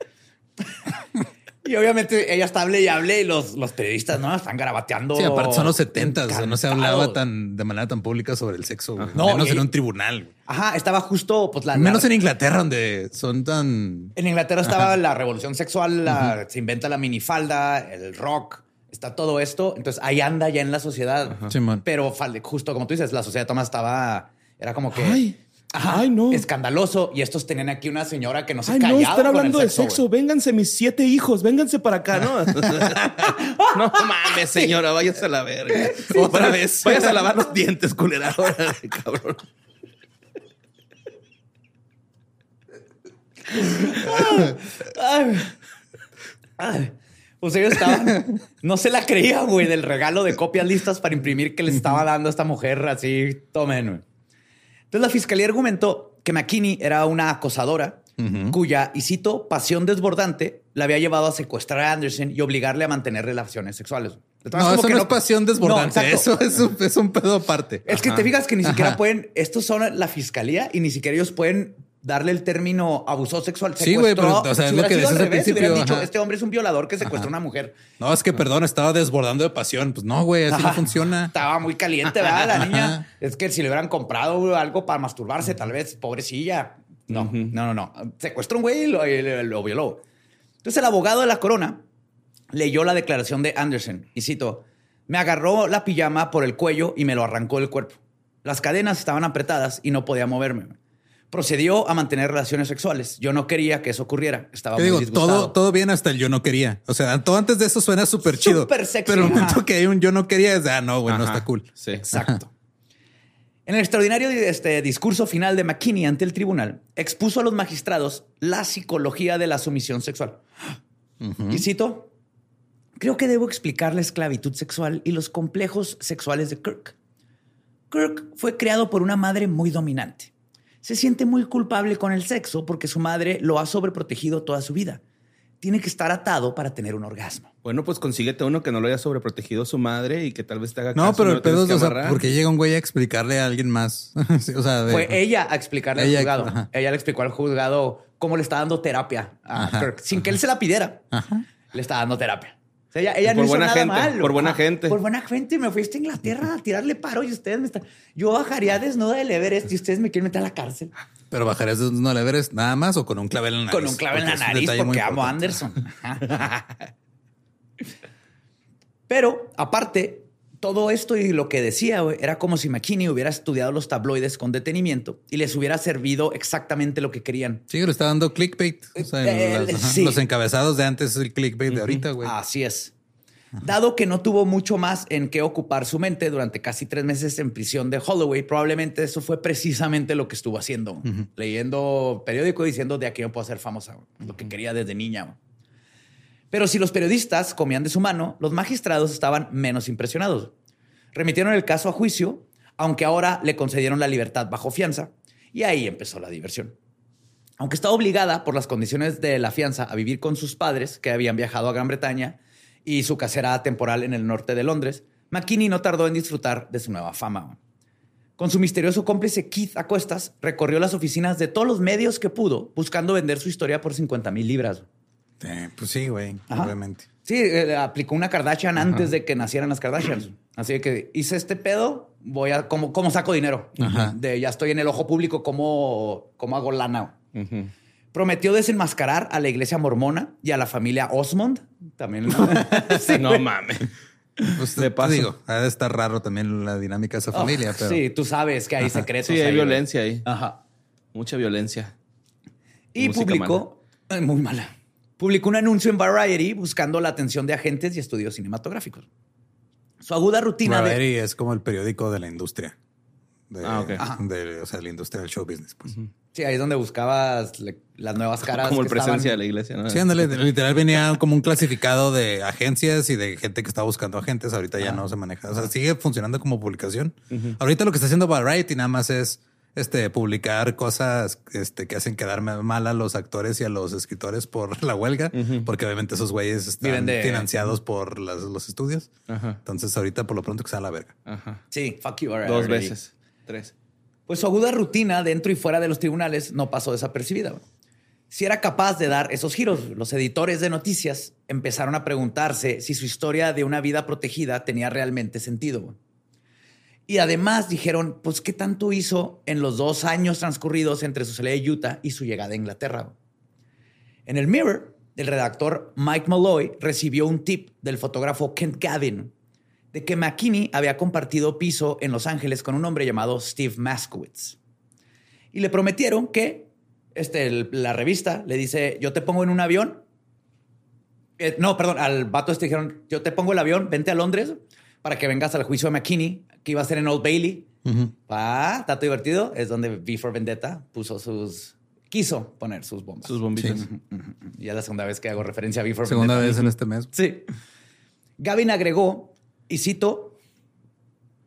Speaker 3: Y obviamente ella está hable y hable y los, los periodistas, ¿no? Están garabateando.
Speaker 1: Sí, aparte son los 70, o sea, no se hablaba tan de manera tan pública sobre el sexo.
Speaker 3: No,
Speaker 1: Menos
Speaker 3: y-
Speaker 1: en un tribunal.
Speaker 3: Ajá, estaba justo, pues la.
Speaker 1: Menos
Speaker 3: la-
Speaker 1: en Inglaterra, donde son tan.
Speaker 3: En Inglaterra estaba la revolución sexual, la- se inventa la minifalda, el rock, está todo esto. Entonces ahí anda ya en la sociedad.
Speaker 1: Simón.
Speaker 3: Pero fal- justo como tú dices, la sociedad Tomás estaba, era como que
Speaker 2: Ay, ay, no.
Speaker 3: escandaloso. Y estos tenían aquí una señora que no se
Speaker 2: Ay, no,
Speaker 3: callaba.
Speaker 2: están
Speaker 3: con el
Speaker 2: hablando de sexo. Vénganse mis siete hijos, vénganse para acá, ¿no? no mames, señora, váyase a la verga. Otra vez. Váyase a lavar los dientes, culera. Cabrón.
Speaker 3: Ay. Ay. Pues ellos estaban, no se la creían, güey, del regalo de copias listas para imprimir que les estaba dando a esta mujer así, tomen, güey. Entonces la fiscalía argumentó que McKinney era una acosadora cuya, y cito, pasión desbordante la había llevado a secuestrar a Anderson y obligarle a mantener relaciones sexuales.
Speaker 1: No, eso
Speaker 3: que
Speaker 1: no es pasión desbordante.
Speaker 3: No,
Speaker 1: eso es un, es un pedo aparte.
Speaker 3: Es que te fijas que ni siquiera
Speaker 1: Ajá.
Speaker 3: pueden, estos son la fiscalía y ni siquiera ellos pueden darle el término abuso sexual.
Speaker 1: Sí, güey, pero, o sea, es
Speaker 3: Si
Speaker 1: lo
Speaker 3: hubiera
Speaker 1: que dices
Speaker 3: al
Speaker 1: al
Speaker 3: si hubieran
Speaker 1: principio,
Speaker 3: dicho,
Speaker 1: ajá.
Speaker 3: este hombre es un violador que secuestró a una mujer.
Speaker 1: No, es que perdón, estaba desbordando de pasión. Pues no, güey, así no funciona.
Speaker 3: Estaba muy caliente, ¿verdad? La niña.
Speaker 1: Ajá.
Speaker 3: Es que si le hubieran comprado algo para masturbarse, tal vez, pobrecilla. No, no, no, no. Secuestró un güey y lo, y lo- lo violó. Entonces el abogado de la corona leyó la declaración de Anderson y cito, me agarró la pijama por el cuello y me lo arrancó del cuerpo. Las cadenas estaban apretadas y no podía moverme. Procedió a mantener relaciones sexuales. Yo no quería que eso ocurriera. Estaba muy
Speaker 1: digo,
Speaker 3: disgustado.
Speaker 1: todo, todo bien hasta el yo no quería. O sea, todo antes de eso suena súper chido.
Speaker 3: Súper sexy,
Speaker 1: Pero el momento que hay un yo no quería es de, ah, no, güey, no
Speaker 2: Ajá.
Speaker 1: está cool.
Speaker 2: Sí.
Speaker 3: Exacto. En el extraordinario este, discurso final de McKinney ante el tribunal, expuso a los magistrados la psicología de la sumisión sexual. Y cito, creo que debo explicar la esclavitud sexual y los complejos sexuales de Kirk. Kirk fue creado por una madre muy dominante. Se siente muy culpable con el sexo porque su madre lo ha sobreprotegido toda su vida. Tiene que estar atado para tener un orgasmo.
Speaker 2: Bueno, pues consíguete uno que no lo haya sobreprotegido su madre y que tal vez te haga
Speaker 1: No,
Speaker 2: caso,
Speaker 1: pero el pedo es, o sea, porque llega un güey a explicarle a alguien más. Sí, o sea, de-
Speaker 3: Fue ella a explicarle
Speaker 1: Ella,
Speaker 3: al juzgado.
Speaker 1: ajá.
Speaker 3: Ella le explicó al juzgado cómo le está dando terapia a
Speaker 1: Ajá,
Speaker 3: Kirk, sin que él se la pidiera.
Speaker 1: Ajá.
Speaker 3: Le está dando terapia. Sea, ella, ella
Speaker 2: Por
Speaker 3: no hizo nada
Speaker 2: gente,
Speaker 3: malo.
Speaker 2: por buena gente.
Speaker 3: Por buena gente. Me fuiste a Inglaterra a tirarle paro y ustedes me están... Yo bajaría desnuda del Everest y ustedes me quieren meter a la cárcel.
Speaker 1: Pero bajarías de no le veres nada más o con un clavel en la nariz.
Speaker 3: Con un clave en
Speaker 1: Porque
Speaker 3: la nariz
Speaker 1: muy
Speaker 3: porque amo a. Anderson. Pero aparte, todo esto y lo que decía era como si McKinney hubiera estudiado los tabloides con detenimiento y les hubiera servido exactamente lo que querían.
Speaker 1: Sí, le está dando clickbait. O sea,
Speaker 3: Eh, sí.
Speaker 1: Los encabezados de antes es el clickbait de ahorita, güey.
Speaker 3: Así es. Dado que no tuvo mucho más en qué ocupar su mente durante casi tres meses en prisión de Holloway, probablemente eso fue precisamente lo que estuvo haciendo. Leyendo periódico diciendo de aquí no puedo ser famosa. Lo que quería desde niña. Pero si los periodistas comían de su mano, los magistrados estaban menos impresionados. Remitieron el caso a juicio, aunque ahora le concedieron la libertad bajo fianza, y ahí empezó la diversión. Aunque estaba obligada por las condiciones de la fianza a vivir con sus padres, que habían viajado a Gran Bretaña, y su casera temporal en el norte de Londres, McKinney no tardó en disfrutar de su nueva fama. Con su misterioso cómplice Keith Acuestas, recorrió las oficinas de todos los medios que pudo, buscando vender su historia por 50 mil libras.
Speaker 1: Eh, pues sí, güey,
Speaker 3: Ajá.
Speaker 1: obviamente.
Speaker 3: Sí, eh, aplicó una Kardashian antes de que nacieran las Kardashians. Así que hice este pedo, voy a, ¿cómo, cómo saco dinero?
Speaker 1: Ajá.
Speaker 3: De ya estoy en el ojo público, ¿cómo, cómo hago lana?
Speaker 2: Ujú.
Speaker 3: Prometió desenmascarar a la iglesia mormona y a la familia Osmond. También. Sí,
Speaker 2: No mames.
Speaker 1: Pues
Speaker 2: De
Speaker 1: te
Speaker 2: paso.
Speaker 1: digo, ha de estar raro también la dinámica de esa
Speaker 3: Oh,
Speaker 1: familia, pero
Speaker 3: Sí, tú sabes que hay secretos.
Speaker 2: Sí, hay
Speaker 3: ahí,
Speaker 2: violencia ahí.
Speaker 3: Ajá.
Speaker 2: Mucha violencia.
Speaker 3: Y
Speaker 2: Música
Speaker 3: publicó, eh, muy mala, publicó un anuncio en Variety buscando la atención de agentes y estudios cinematográficos. Su aguda rutina de...
Speaker 1: Variety es como el periódico de la industria. De,
Speaker 2: Ah, ok.
Speaker 3: Ajá.
Speaker 1: de- o sea, la industria del show business, pues.
Speaker 3: Sí, ahí es donde buscabas le- las nuevas caras.
Speaker 2: Como el
Speaker 3: que estaban-
Speaker 2: presencia de la iglesia, ¿no?
Speaker 1: Sí, ándale, literal venía como un clasificado de agencias y de gente que está buscando agentes. Ahorita ya no se maneja. O sea, sigue funcionando como publicación. Ahorita lo que está haciendo Variety nada más es este publicar cosas este, que hacen quedar mal a los actores y a los escritores por la huelga, porque obviamente esos güeyes están
Speaker 3: de-
Speaker 1: financiados por las- los estudios.
Speaker 2: Ajá.
Speaker 1: Entonces, ahorita por lo pronto que sea la verga.
Speaker 2: Ajá.
Speaker 3: Sí, fuck you.
Speaker 2: Dos
Speaker 3: Variety.
Speaker 2: veces. Tres.
Speaker 3: Pues su aguda rutina dentro y fuera de los tribunales no pasó desapercibida. Si era capaz de dar esos giros, los editores de noticias empezaron a preguntarse si su historia de una vida protegida tenía realmente sentido. Y además dijeron, pues, ¿qué tanto hizo en los dos años transcurridos entre su salida de Utah y su llegada a Inglaterra? En el Mirror, el redactor Mike Malloy recibió un tip del fotógrafo Kent Gavin de que McKinney había compartido piso en Los Ángeles con un hombre llamado Steve Maskowitz. Y le prometieron que este, la revista le dice, yo te pongo en un avión. Eh, no, perdón, al vato este dijeron, yo te pongo el avión, vente a Londres para que vengas al juicio de McKinney, que iba a ser en Old Bailey. Ah, dato divertido, es donde V for Vendetta puso sus quiso poner sus bombas.
Speaker 2: Sus bombitas.
Speaker 1: Sí.
Speaker 3: Y es la segunda vez que hago referencia a Before
Speaker 1: Segunda
Speaker 3: Vendetta.
Speaker 1: vez en este mes.
Speaker 3: Sí. Gavin agregó, y cito,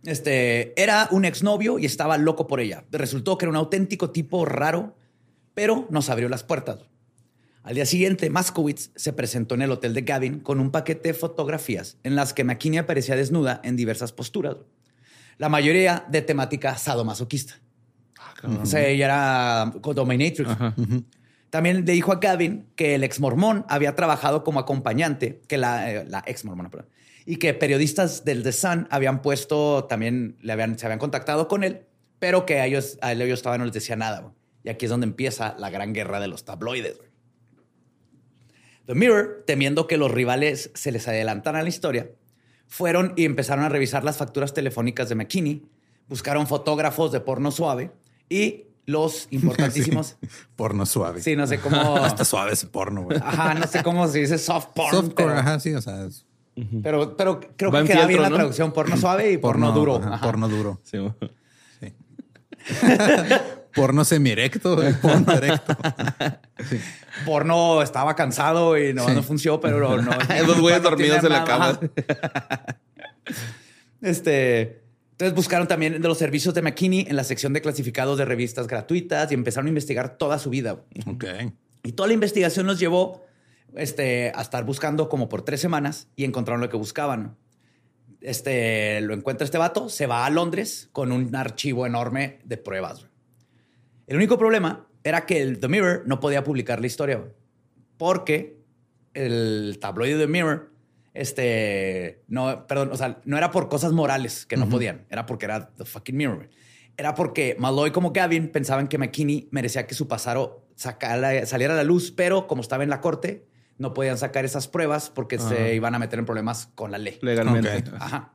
Speaker 3: este, era un exnovio y estaba loco por ella. Resultó que era un auténtico tipo raro, pero nos abrió las puertas. Al día siguiente, Maskowitz se presentó en el hotel de Gavin con un paquete de fotografías en las que McKinney aparecía desnuda en diversas posturas. La mayoría de temática sadomasoquista. O sea, ella era dominatrix. También le dijo a Gavin que el ex mormón había trabajado como acompañante, que la, eh, la ex mormona, perdón, y que periodistas del The Sun habían puesto, también le habían, se habían contactado con él, pero que a ellos, a él ellos estaban no les decía nada. Y aquí es donde empieza la gran guerra de los tabloides. The Mirror, temiendo que los rivales se les adelantaran a la historia, fueron y empezaron a revisar las facturas telefónicas de McKinney, buscaron fotógrafos de porno suave y los importantísimos.
Speaker 1: Sí. Porno suave.
Speaker 3: Sí, no sé cómo.
Speaker 1: Está suave ese porno, güey.
Speaker 3: Ajá, no sé cómo se dice soft porn.
Speaker 1: Softcore,
Speaker 3: pero,
Speaker 1: ajá, sí, o sea, es
Speaker 3: pero, pero creo
Speaker 2: Va
Speaker 3: que queda bien la
Speaker 2: ¿no?
Speaker 3: traducción porno suave y porno, duro.
Speaker 1: ajá,
Speaker 3: Ajá.
Speaker 1: Porno duro.
Speaker 2: Sí, güey.
Speaker 1: Porno semirecto, porno erecto.
Speaker 3: Porno estaba cansado y no,
Speaker 1: Sí.
Speaker 3: no funcionó, pero no.
Speaker 2: Dos güeyes dormidos en la cama.
Speaker 3: Este. Entonces buscaron también de los servicios de McKinney en la sección de clasificados de revistas gratuitas y empezaron a investigar toda su vida.
Speaker 1: Ok.
Speaker 3: Y toda la investigación los llevó este, a estar buscando como por tres semanas y encontraron lo que buscaban. Este, lo encuentra este vato, se va a Londres con un archivo enorme de pruebas. El único problema era que el The Mirror no podía publicar la historia porque el tabloide The Mirror, este, no, perdón, o sea, no era por cosas morales que no podían, era porque era The fucking Mirror. Era porque Malloy como Gavin pensaban que McKinney merecía que su pasado sacara- saliera a la luz, pero como estaba en la corte, no podían sacar esas pruebas porque se iban a meter en problemas con la ley.
Speaker 2: Legalmente.
Speaker 3: Ajá.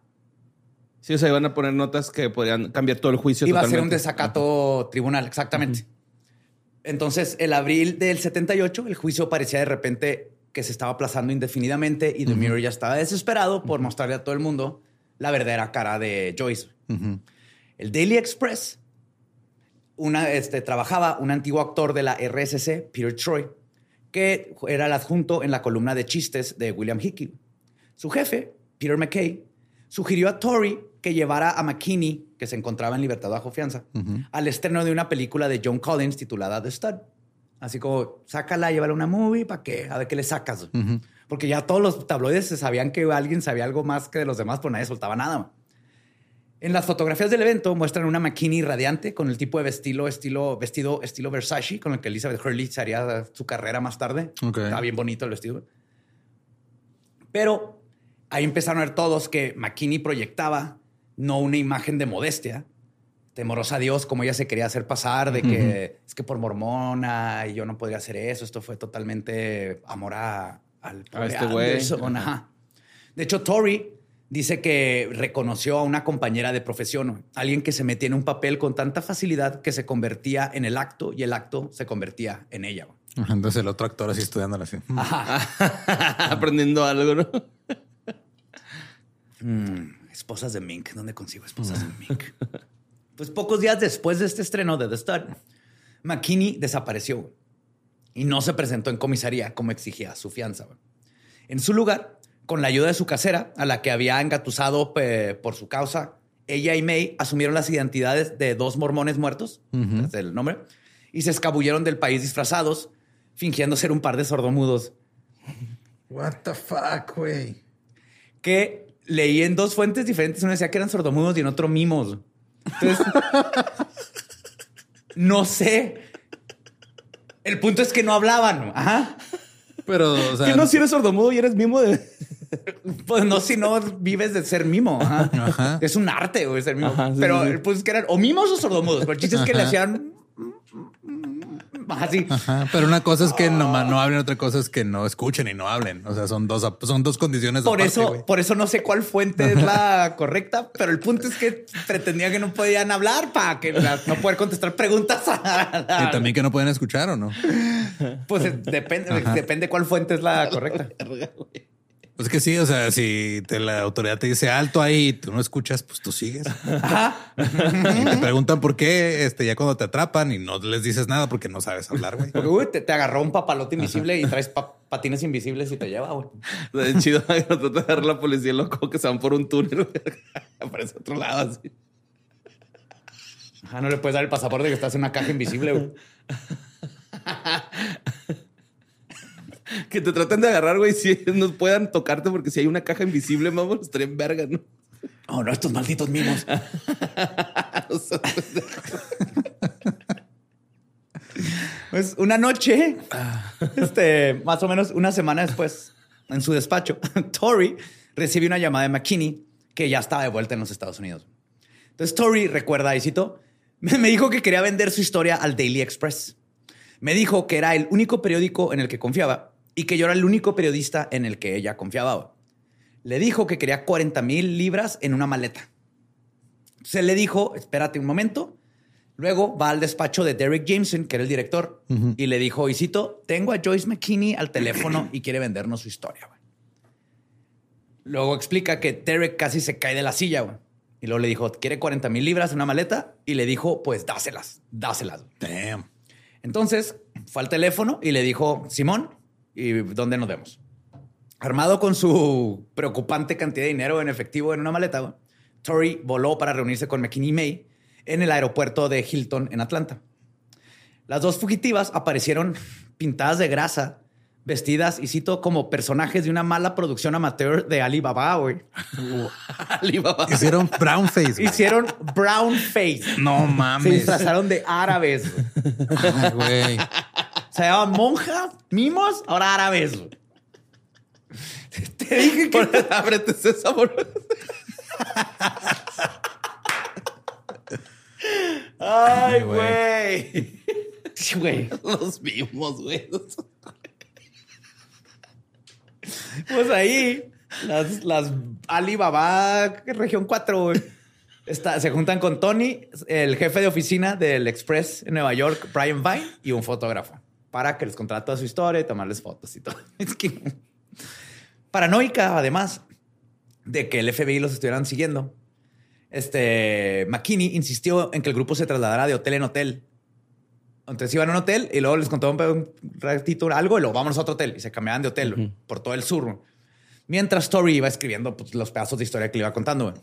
Speaker 2: Sí, o sea, iban a poner notas que podrían cambiar todo el juicio.
Speaker 3: Iba a ser un
Speaker 2: totalmente.
Speaker 3: desacato tribunal, exactamente. Entonces, el abril del 78, el juicio parecía de repente que se estaba aplazando indefinidamente y The Mirror ya estaba desesperado por mostrarle a todo el mundo la verdadera cara de Joyce. El Daily Express una, este, trabajaba un antiguo actor de la RSC, Peter Troy, que era el adjunto en la columna de chistes de William Hickey. Su jefe, Peter McKay, sugirió a Tory que llevara a McKinney, que se encontraba en libertad bajo fianza, al estreno de una película de John Collins titulada The Stud. Así como, sácala, llévala a una movie, ¿para qué? A ver qué le sacas. Porque ya todos los tabloides se sabían que alguien sabía algo más que de los demás, pero nadie soltaba nada. En las fotografías del evento muestran una McKinney radiante con el tipo de vestido, estilo, vestido, estilo Versace, con el que Elizabeth Hurley haría su carrera más tarde.
Speaker 1: Ok.
Speaker 3: Estaba bien bonito el vestido. Pero ahí empezaron a ver todos que McKinney proyectaba no una imagen de modestia, temorosa a Dios, como ella se quería hacer pasar, de que es que por mormona y yo no podría hacer eso. Esto fue totalmente amor a, al
Speaker 2: A este güey.
Speaker 3: De hecho, Tori dice que reconoció a una compañera de profesión, alguien que se metía en un papel con tanta facilidad que se convertía en el acto y el acto se convertía en ella.
Speaker 1: Entonces el otro actor así estudiándolo así.
Speaker 3: Ajá.
Speaker 2: Aprendiendo algo, ¿no?
Speaker 3: Mm, esposas de Mink. ¿Dónde consigo esposas de Mink? Pues pocos días después de este estreno de The Stud, McKinney desapareció y no se presentó en comisaría como exigía su fianza. En su lugar, con la ayuda de su casera, a la que había engatusado por su causa, ella y May asumieron las identidades de dos mormones muertos, es el nombre, y se escabulleron del país disfrazados, fingiendo ser un par de sordomudos
Speaker 1: What the fuck, güey.
Speaker 3: que leí en dos fuentes diferentes. Uno decía que eran sordomudos y en otro mimos. Entonces, no sé. El punto es que no hablaban. Ajá.
Speaker 1: Pero, o sea,
Speaker 2: ¿Qué no si eres sordomudo y eres mimo de.
Speaker 3: Pues no, si no vives de ser mimo. Ajá.
Speaker 1: Ajá.
Speaker 3: Es un arte, güey, ser mimo.
Speaker 2: Ajá, sí,
Speaker 3: Pero
Speaker 2: sí,
Speaker 3: el punto es que eran o mimos o sordomudos. Pero el chiste es que le hacían así.
Speaker 1: Ajá, pero una cosa es que no, no hablen, otra cosa es que no escuchen y no hablen. O sea, son dos, son dos condiciones.
Speaker 3: Por
Speaker 1: aparte,
Speaker 3: eso, por eso no sé cuál fuente es la correcta, pero el punto es que pretendía que no podían hablar para que la- no poder contestar preguntas.
Speaker 1: Y también que no pueden escuchar o no.
Speaker 3: Pues eh, depende, depende cuál fuente es la correcta.
Speaker 1: Pues que sí, o sea, si te, la autoridad te dice alto ahí y tú no escuchas, pues tú sigues. Y te preguntan por qué, este, ya cuando te atrapan y no les dices nada porque no sabes hablar, güey.
Speaker 3: Porque, uy, te, te agarró un papalote invisible y traes pa- patines invisibles y te lleva, güey.
Speaker 2: Es chido trata de agarrar la policía loco que se van por un túnel. güey. Aparece otro lado así.
Speaker 3: Ajá, no le puedes dar el pasaporte que estás en una caja invisible, güey.
Speaker 2: Que te traten de agarrar, güey, si no puedan tocarte porque si hay una caja invisible, vamos, estaría en verga, ¿no?
Speaker 3: Oh, no, estos malditos mimos. Pues una noche, este, más o menos una semana después, en su despacho, Tori recibe una llamada de McKinney que ya estaba de vuelta en los Estados Unidos. Entonces Tori recuerda, y cito, me dijo que quería vender su historia al Daily Express. Me dijo que era el único periódico en el que confiaba y que yo era el único periodista en el que ella confiaba. Le dijo que quería 40 mil libras en una maleta. Se le dijo, espérate un momento. Luego va al despacho de Derek Jameson, que era el director, y le dijo, y cito, tengo a Joyce McKinney al teléfono y quiere vendernos su historia. güey". Luego explica que Derek casi se cae de la silla. Y luego le dijo, ¿quiere 40 mil libras en una maleta? Y le dijo, pues dáselas, dáselas. güey".
Speaker 1: Damn.
Speaker 3: Entonces fue al teléfono y le dijo, Simón, ¿y dónde nos vemos? Armado con su preocupante cantidad de dinero en efectivo en una maleta, Tori voló para reunirse con McKinney May en el aeropuerto de Hilton en Atlanta. Las dos fugitivas aparecieron pintadas de grasa, vestidas, y cito, como personajes de una mala producción amateur de Alibaba, güey.
Speaker 2: Alibaba.
Speaker 1: Hicieron brown face.
Speaker 3: Hicieron brown face.
Speaker 1: No
Speaker 3: Se
Speaker 1: mames.
Speaker 3: disfrazaron de árabes.
Speaker 1: Ay, güey.
Speaker 3: Se llamaban monjas, mimos, ahora árabes. Te dije que
Speaker 2: Por- ese sabor.
Speaker 3: Ay,
Speaker 1: güey.
Speaker 3: güey. Sí, Güey.
Speaker 2: Los vimos, güey.
Speaker 3: Pues ahí, las, las Alibaba región 4, güey. Está- se juntan con Tony, el jefe de oficina del Express en Nueva York, Brian Vine, y un fotógrafo para que les contara toda su historia y tomarles fotos y todo. Es que paranoica, además de que el FBI los estuvieran siguiendo. Este McKinney insistió en que el grupo se trasladara de hotel en hotel. Entonces iban a un hotel y luego les contó un, ratito algo y luego vámonos a otro hotel y se cambiaban de hotel por todo el sur. Mientras Story iba escribiendo pues, los pedazos de historia que le iba contando.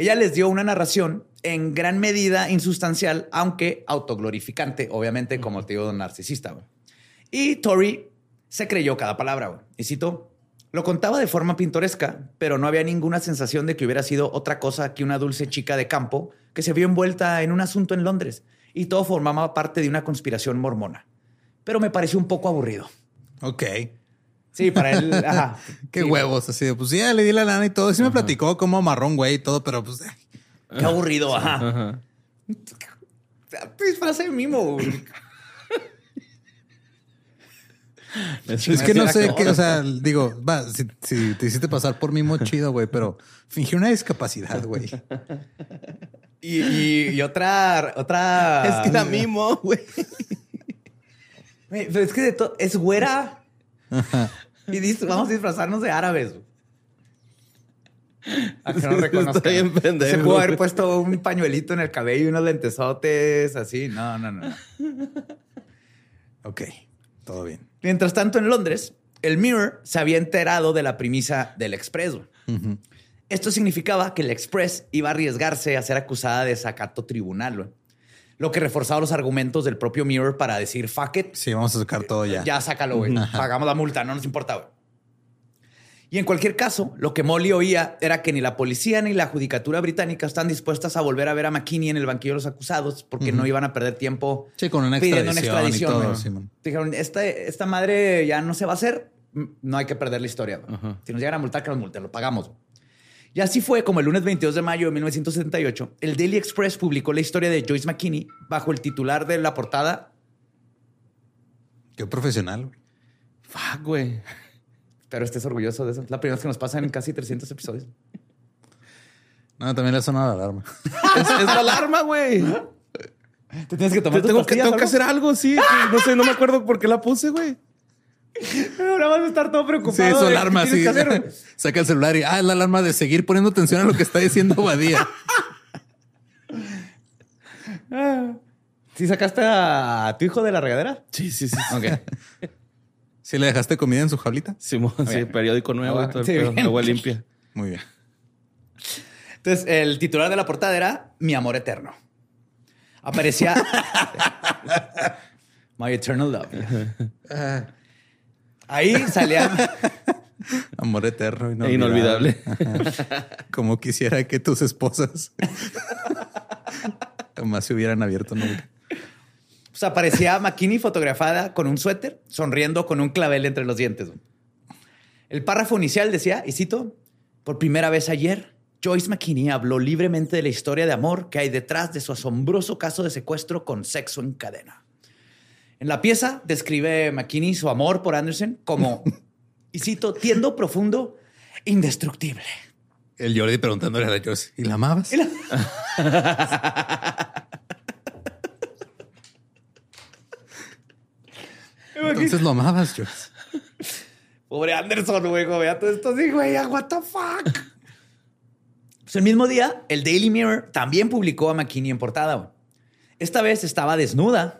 Speaker 3: Ella les dio una narración en gran medida insustancial, aunque autoglorificante, obviamente, como te digo, narcisista. Y Tori se creyó cada palabra. Y cito, lo contaba de forma pintoresca, pero no había ninguna sensación de que hubiera sido otra cosa que una dulce chica de campo que se vio envuelta en un asunto en Londres y todo formaba parte de una conspiración mormona. Pero me pareció un poco aburrido.
Speaker 1: Ok.
Speaker 3: Sí, para él, ajá.
Speaker 1: Qué
Speaker 3: Sí,
Speaker 1: huevos. Así de, pues ya le di la lana y todo. Sí me platicó como marrón, güey, y todo, pero pues.
Speaker 3: Qué aburrido, ajá. Pues frase de mimo. güey.
Speaker 1: Es que no sé qué, o sea, digo, va, si, si te hiciste pasar por mimo chido, güey, pero fingí una discapacidad, güey.
Speaker 3: Y, y- y otra, otra.
Speaker 2: Es que era mimo, güey.
Speaker 3: Pero es que de to- es güera. Y dice, vamos a disfrazarnos de árabes. A que no reconozcan.
Speaker 2: Está bien pendejo,
Speaker 3: Se pudo haber puesto un pañuelito en el cabello y unos lentesotes así. No, no, no.
Speaker 1: Ok, todo bien.
Speaker 3: Mientras tanto, en Londres, el Mirror se había enterado de la premisa del Express. güey. Esto significaba que el Express iba a arriesgarse a ser acusada de desacato tribunal. Lo que reforzaba los argumentos del propio Mirror para decir fuck it,
Speaker 1: Sí, vamos a sacar todo ya.
Speaker 3: ya sácalo, güey. Pagamos la multa, no nos importa, güey. Y en cualquier caso, lo que Molly oía era que ni la policía ni la judicatura británica están dispuestas a volver a ver a McKinney en el banquillo de los acusados porque no iban a perder tiempo
Speaker 1: Sí, con una
Speaker 3: pidiendo
Speaker 1: extradición, y todo.
Speaker 3: Dijeron, esta, esta madre ya no se va a hacer, no hay que perder la historia. Si nos llegan a multar, que nos multen, lo pagamos. Y así fue como el lunes 22 de mayo de 1978, el Daily Express publicó la historia de Joyce McKinney bajo el titular de la portada
Speaker 1: Qué profesional, güey.
Speaker 2: Fuck, güey.
Speaker 3: Pero estés orgulloso de eso. Es la primera vez que nos pasa en casi 300 episodios.
Speaker 1: No, también le suena la alarma.
Speaker 2: Es, es la alarma, güey.
Speaker 3: Te tienes que tomar tus
Speaker 2: Tengo que, tengo que hacer algo, sí. No sé, no me acuerdo por qué la puse, güey.
Speaker 3: Ahora vas a estar todo preocupado.
Speaker 1: Sí,
Speaker 3: qué
Speaker 1: alarma, sí. Saca el celular y, ah, es la alarma de seguir poniendo atención a lo que está diciendo Badía.
Speaker 3: ¿Sí sacaste a tu hijo de la regadera?
Speaker 2: Sí, sí, sí.
Speaker 3: Ok.
Speaker 1: ¿Sí le dejaste comida en su jaulita?
Speaker 2: Simón, sí,
Speaker 3: bien.
Speaker 2: periódico nuevo y todo el
Speaker 3: Sí,
Speaker 2: pedo, agua limpia.
Speaker 1: Muy bien.
Speaker 3: Entonces, el titular de la portada era Mi amor eterno. Aparecía My Eternal Love. Ahí salían.
Speaker 1: Amor eterno,
Speaker 2: E inolvidable.
Speaker 1: Como quisiera que tus esposas jamás se hubieran abierto nunca.
Speaker 3: Pues aparecía McKinney fotografada con un suéter, sonriendo con un clavel entre los dientes. El párrafo inicial decía, y cito, por primera vez ayer, Joyce McKinney habló libremente de la historia de amor que hay detrás de su asombroso caso de secuestro con sexo en cadena. En la pieza describe McKinney su amor por Anderson como, y cito, tiendo profundo, indestructible.
Speaker 1: El Jordi preguntándole a la Joyce, ¿y la amabas? Entonces lo amabas, Joyce.
Speaker 3: Pobre Anderson, güey, vea todo esto así, güey, what the fuck. Pues el mismo día, el Daily Mirror también publicó a McKinney en portada. Esta vez estaba desnuda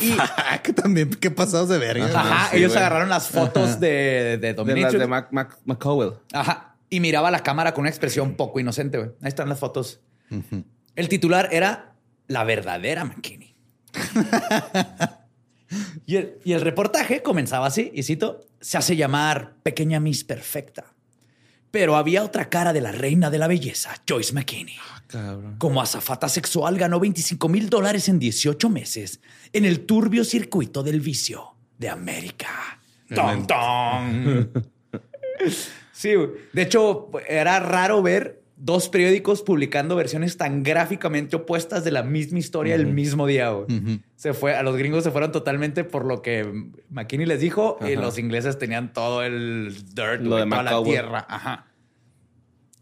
Speaker 3: y
Speaker 1: que también, qué pasados de verga.
Speaker 3: ajá,
Speaker 2: sí,
Speaker 3: ellos
Speaker 2: güey.
Speaker 3: agarraron las fotos de, de
Speaker 2: De las
Speaker 3: Dominatrix.
Speaker 2: de Mac, Mac, McCowell.
Speaker 3: Ajá. Y miraba la cámara con una expresión poco inocente, güey. Ahí están las fotos. El titular era La verdadera McKinney. y, el, y el reportaje comenzaba así, y cito, se hace llamar Pequeña Miss Perfecta. Pero había otra cara de la reina de la belleza, Joyce McKinney.
Speaker 2: Cabrón.
Speaker 3: Como azafata sexual ganó 25 mil dólares en 18 meses en el turbio circuito del vicio de América. ¡Tom, tom! Sí, de hecho, era raro ver dos periódicos publicando versiones tan gráficamente opuestas de la misma historia el mismo día. Se fue, a los gringos se fueron totalmente por lo que McKinney les dijo y los ingleses tenían todo el dirt,
Speaker 2: Lo de
Speaker 3: toda la tierra. Ajá.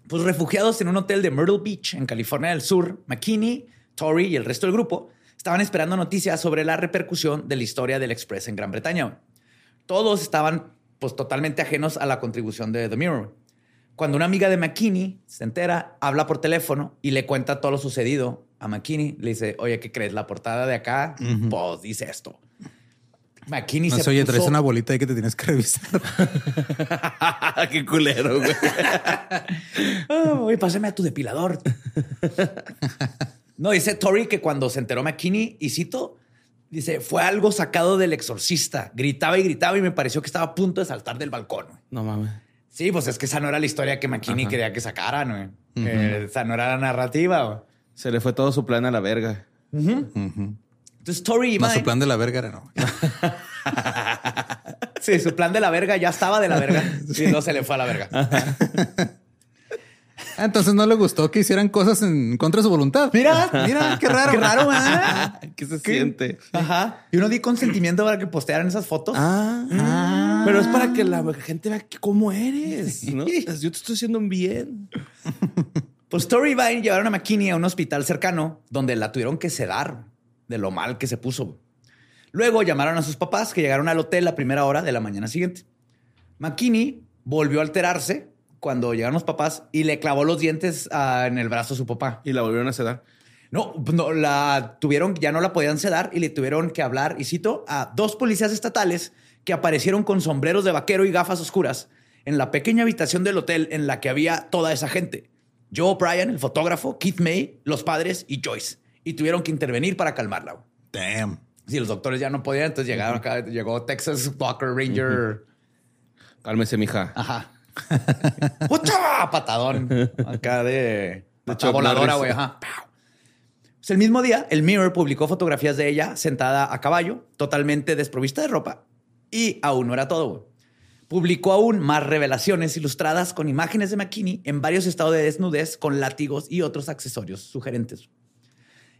Speaker 3: Pues refugiados en un hotel de Myrtle Beach, en California del Sur, McKinney, Tory y el resto del grupo estaban esperando noticias sobre la repercusión de la historia del Express en Gran Bretaña. Todos estaban pues totalmente ajenos a la contribución de The Mirror. Cuando una amiga de McKinney se entera, habla por teléfono y le cuenta todo lo sucedido a McKinney. Le dice, oye, ¿qué crees? La portada de acá, pues dice esto. McKinney
Speaker 1: No
Speaker 3: se
Speaker 1: oye,
Speaker 3: puso-
Speaker 1: traes una bolita ahí que te tienes que revisar.
Speaker 2: Qué culero, güey.
Speaker 3: Oye, pásame a tu depilador. no, dice Tori que cuando se enteró McKinney, y cito, dice, fue algo sacado del exorcista. Gritaba y gritaba y me pareció que estaba a punto de saltar del balcón.
Speaker 2: No mames.
Speaker 3: Sí, pues es que esa no era la historia que McKinney
Speaker 2: Ajá.
Speaker 3: quería que sacaran, güey. Eh, esa no era la narrativa, güey.
Speaker 2: Se le fue todo su plan a la verga.
Speaker 3: Tori iba
Speaker 1: No, su plan de la verga era no.
Speaker 3: Sí, su plan de la verga ya estaba de la verga. Y no se le fue a la verga.
Speaker 1: Ah, Entonces no le gustó que hicieran cosas en contra de su voluntad.
Speaker 3: Mira,
Speaker 1: mira, qué raro.
Speaker 3: Qué raro, ¿verdad?
Speaker 2: ¿Qué se siente?
Speaker 3: Ajá. Y uno di consentimiento para que postearan esas fotos.
Speaker 2: Ah, pero es para que la gente vea cómo eres. ¿no? Yo te estoy haciendo un bien.
Speaker 3: Pues Tori y Vine llevaron a McKinney a un hospital cercano donde la tuvieron que sedar de lo mal que se puso. Luego llamaron a sus papás que llegaron al hotel a primera hora de la mañana siguiente. McKinney volvió a alterarse cuando llegaron los papás y le clavó los dientes ah, en el brazo a su papá.
Speaker 2: Y la volvieron a sedar.
Speaker 3: No, no, la tuvieron, ya no la podían sedar y le tuvieron que hablar, y cito, a dos policías estatales que aparecieron con sombreros de vaquero y gafas oscuras en la pequeña habitación del hotel en la que había toda esa gente. Joe O'Brien, el fotógrafo, Keith May, los padres y Joyce. Y tuvieron que intervenir para calmarla.
Speaker 1: Damn.
Speaker 3: Si los doctores ya no podían, entonces llegaron acá, llegó Texas Walker Ranger.
Speaker 2: Cálmese, mija.
Speaker 3: Ajá. ¡Ucha! Patadón. Acá de.
Speaker 2: De
Speaker 3: voladora, güey. Pues el mismo día, el Mirror publicó fotografías de ella sentada a caballo, totalmente desprovista de ropa. Y aún no era todo. güey. Publicó aún más revelaciones ilustradas con imágenes de McKinney en varios estados de desnudez con látigos y otros accesorios sugerentes.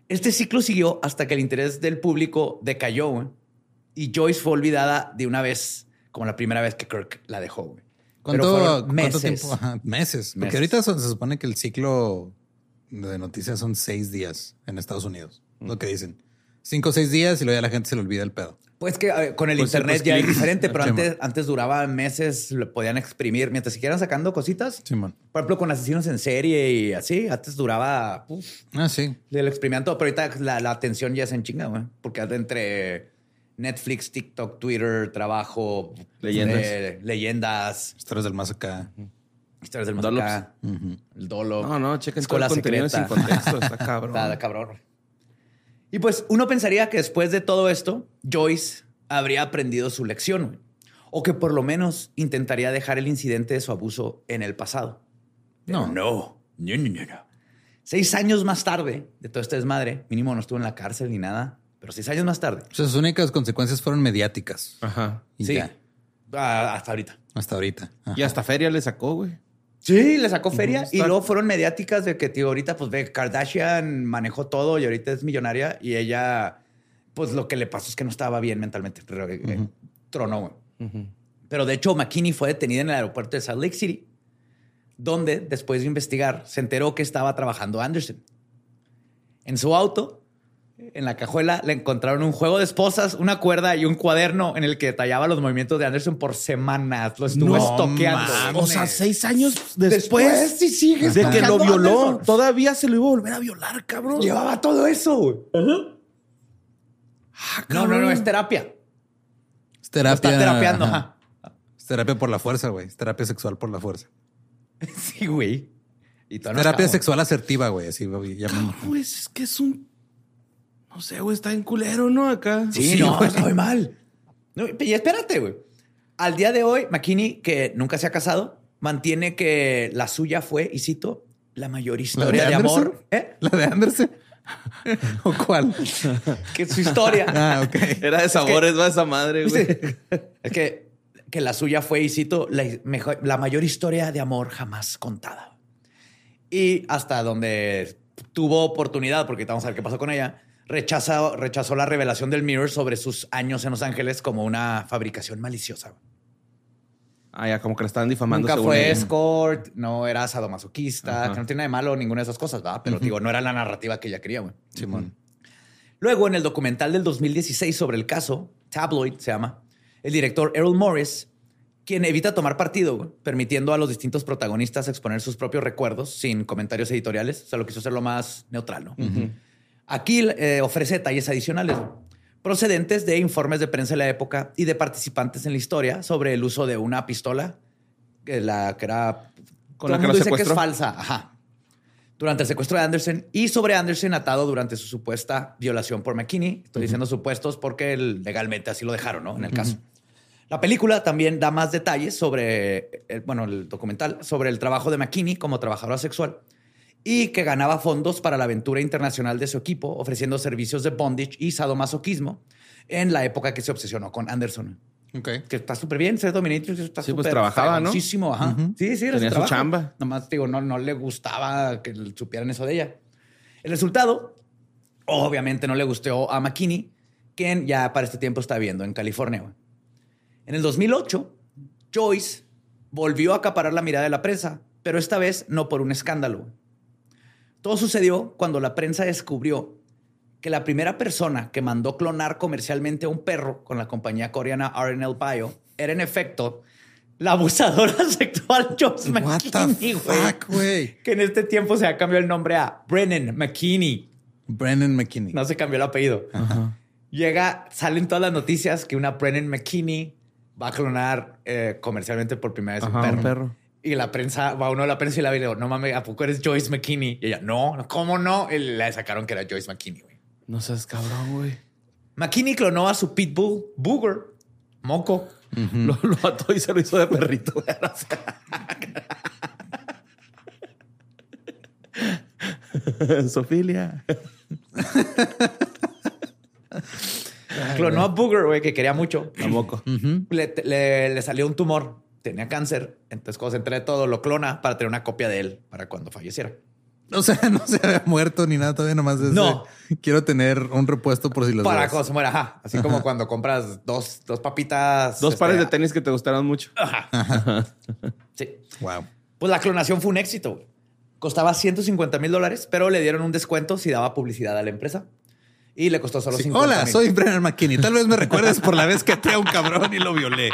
Speaker 3: Este ciclo siguió hasta que el interés del público decayó y Joyce fue olvidada de una vez, como la primera vez que Kirk la dejó.
Speaker 1: ¿Cuánto, cuánto
Speaker 3: meses.
Speaker 1: tiempo? Ajá, meses. Porque
Speaker 3: Meses.
Speaker 1: ahorita son- se supone que el ciclo de noticias son seis días en Estados Unidos. Lo que dicen. Cinco o seis días y luego ya la gente se le olvida el pedo.
Speaker 3: Pues que con el
Speaker 2: Pues sí,
Speaker 3: internet
Speaker 2: pues
Speaker 3: ya es diferente, pero
Speaker 1: Sí,
Speaker 3: antes, antes duraba meses, lo podían exprimir mientras siguieran sacando cositas.
Speaker 1: Simón.
Speaker 3: Por ejemplo, con asesinos en serie y así, antes duraba, uf,
Speaker 1: Ah, sí.
Speaker 3: le lo exprimían todo, pero ahorita la, la atención ya es en chinga, güey. Porque entre Netflix, TikTok, Twitter, trabajo,
Speaker 2: Leyendas.
Speaker 3: eh, leyendas,
Speaker 1: Historias del más acá.
Speaker 3: historias del más
Speaker 2: Dolops.
Speaker 3: acá, el dolo.
Speaker 2: No, no, chequen todo el
Speaker 3: Escuela
Speaker 2: contenido sin
Speaker 3: secreta.
Speaker 2: contexto. Está cabrón.
Speaker 3: Está cabrón. Y pues uno pensaría que después de todo esto, Joyce habría aprendido su lección. O que por lo menos intentaría dejar el incidente de su abuso en el pasado.
Speaker 1: No.
Speaker 3: no. No, no, no, no. Seis años más tarde de todo este desmadre, mínimo no estuvo en la cárcel ni nada, pero seis años más tarde.
Speaker 1: O sea, sus únicas consecuencias fueron mediáticas.
Speaker 2: Ajá.
Speaker 1: Y
Speaker 3: sí.
Speaker 1: ya,
Speaker 3: Ah, hasta ahorita.
Speaker 1: hasta ahorita. Ajá.
Speaker 2: Y hasta feria le sacó, güey.
Speaker 3: Sí, le sacó feria y luego fueron mediáticas de que, tío, ahorita, pues ve, Kardashian manejó todo y ahorita es millonaria y ella, pues lo que le pasó es que no estaba bien mentalmente, pero eh, eh, tronó, güey. Pero de hecho, McKinney fue detenida en el aeropuerto de Salt Lake City, donde, después de investigar, se enteró que estaba trabajando Anderson. En su auto, en la cajuela, le encontraron un juego de esposas, una cuerda y un cuaderno en el que detallaba los movimientos de Anderson por semanas. Lo estuvo
Speaker 1: No
Speaker 3: estoqueando.
Speaker 1: mames.
Speaker 2: O sea, seis años después,
Speaker 3: Después, sí sigues
Speaker 2: de que lo violó,
Speaker 3: Anderson.
Speaker 2: todavía se lo iba a volver a violar, cabrón.
Speaker 3: Llevaba todo eso, güey.
Speaker 2: Ah,
Speaker 3: No, no, no,
Speaker 2: cabrón.
Speaker 3: es terapia.
Speaker 1: Es terapia.
Speaker 3: Está terapeando,
Speaker 1: ajá.
Speaker 3: ajá.
Speaker 1: Es terapia por la fuerza, güey. Es terapia sexual por la fuerza.
Speaker 3: Sí, güey. Y no
Speaker 1: terapia sexual asertiva, güey. Así, güey.
Speaker 2: Pues es que es un. No sé, güey, está en culero, ¿no? Acá.
Speaker 3: Sí, no,
Speaker 1: güey.
Speaker 3: está muy mal. No, y espérate, güey. Al día de hoy, McKinney, que nunca se ha casado, mantiene que la suya fue, y cito, la mayor historia de, amor. ¿Eh?
Speaker 1: ¿La de Anderson? ¿O cuál?
Speaker 3: Que su historia.
Speaker 1: Ah, ok.
Speaker 2: Era de sabores, va esa madre, güey.
Speaker 3: Sí. Es que, que la suya fue, y cito, la, mejor- la mayor historia de amor jamás contada. Y hasta donde tuvo oportunidad, porque vamos a ver qué pasó con ella, rechazó, rechazó la revelación del Mirror sobre sus años en Los Ángeles como una fabricación maliciosa.
Speaker 2: Ah, ya, como que la estaban difamando.
Speaker 3: Nunca fue
Speaker 2: ella.
Speaker 3: escort, no era sadomasoquista,
Speaker 2: Ajá.
Speaker 3: que no tiene nada de malo ninguna de esas cosas, ¿verdad? Pero digo, no era la narrativa que ella quería, güey.
Speaker 1: Simón.
Speaker 3: Luego, en el documental del 2016 sobre el caso, Tabloid se llama, el director Errol Morris, quien evita tomar partido, güey, permitiendo a los distintos protagonistas exponer sus propios recuerdos sin comentarios editoriales. O sea, lo quiso hacerlo más neutral, ¿no? Aquí eh, ofrece detalles adicionales procedentes de informes de prensa de la época y de participantes en la historia sobre el uso de una pistola, que la que era...
Speaker 2: Con la que
Speaker 3: el
Speaker 2: lo
Speaker 3: mundo dice que es falsa. Ajá durante el secuestro de Anderson y sobre Anderson atado durante su supuesta violación por McKinney. Estoy diciendo supuestos porque legalmente así lo dejaron, ¿no? En el caso. La película también da más detalles sobre, el- bueno, el documental, sobre el trabajo de McKinney como trabajadora sexual y que ganaba fondos para la aventura internacional de su equipo, ofreciendo servicios de bondage y sadomasoquismo en la época que se obsesionó con Anderson.
Speaker 1: Ok.
Speaker 3: Que está súper bien, ser dominatrix está
Speaker 2: Sí, pues, trabajaba, ¿no?
Speaker 3: ajá. Sí, sí, era
Speaker 2: Tenía su
Speaker 3: trabajo.
Speaker 2: chamba.
Speaker 3: Nomás, digo, no, no le gustaba que supieran eso de ella. El resultado, obviamente, no le gustó a McKinney, quien ya para este tiempo está viviendo en California. güey. En el 2008, Joyce volvió a acaparar la mirada de la prensa, pero esta vez no por un escándalo. Todo sucedió cuando la prensa descubrió que la primera persona que mandó clonar comercialmente a un perro con la compañía coreana RNL Bio era en efecto la abusadora sexual Joyce
Speaker 1: What
Speaker 3: McKinney, güey.
Speaker 1: fuck, güey.
Speaker 3: Que en este tiempo se ha cambiado el nombre a Brennan McKinney.
Speaker 1: Brandon McKinney.
Speaker 3: No se cambió el apellido. Llega, salen todas las noticias que una Brennan McKinney va a clonar eh, comercialmente por primera vez un
Speaker 2: Ajá,
Speaker 3: perro.
Speaker 2: un perro.
Speaker 3: Y la prensa, va uno a la prensa y la ve y le digo, no mames, ¿a poco eres Joyce McKinney? Y ella, no, ¿cómo no? Y le sacaron que era Joyce McKinney, güey.
Speaker 2: No seas cabrón, güey.
Speaker 3: McKinney clonó a su pitbull Booger, Moco.
Speaker 2: lo, lo ató y se lo hizo de perrito. Sofilia.
Speaker 3: Clonó a Booger, güey, que quería mucho.
Speaker 2: A moco.
Speaker 3: le, le- le salió un tumor, tenía cáncer. Entonces, cuando se entera de todo, lo clona para tener una copia de él para cuando falleciera.
Speaker 1: O sea, no se había muerto ni nada todavía, nomás es de,
Speaker 3: No.
Speaker 1: quiero tener un repuesto por si los
Speaker 3: para cuando se muera, ajá. Así como cuando compras dos, dos papitas.
Speaker 2: Dos
Speaker 3: este,
Speaker 2: pares de tenis que te gustaron mucho.
Speaker 3: Sí.
Speaker 1: Wow.
Speaker 3: Pues la clonación fue un éxito. güey. Costaba 150 mil dólares, pero le dieron un descuento si daba publicidad a la empresa. y le costó solo
Speaker 1: Sí.
Speaker 3: 50
Speaker 1: Hola, soy Brennan McKinney. Tal vez me recuerdes por la vez que até a un cabrón y lo violé.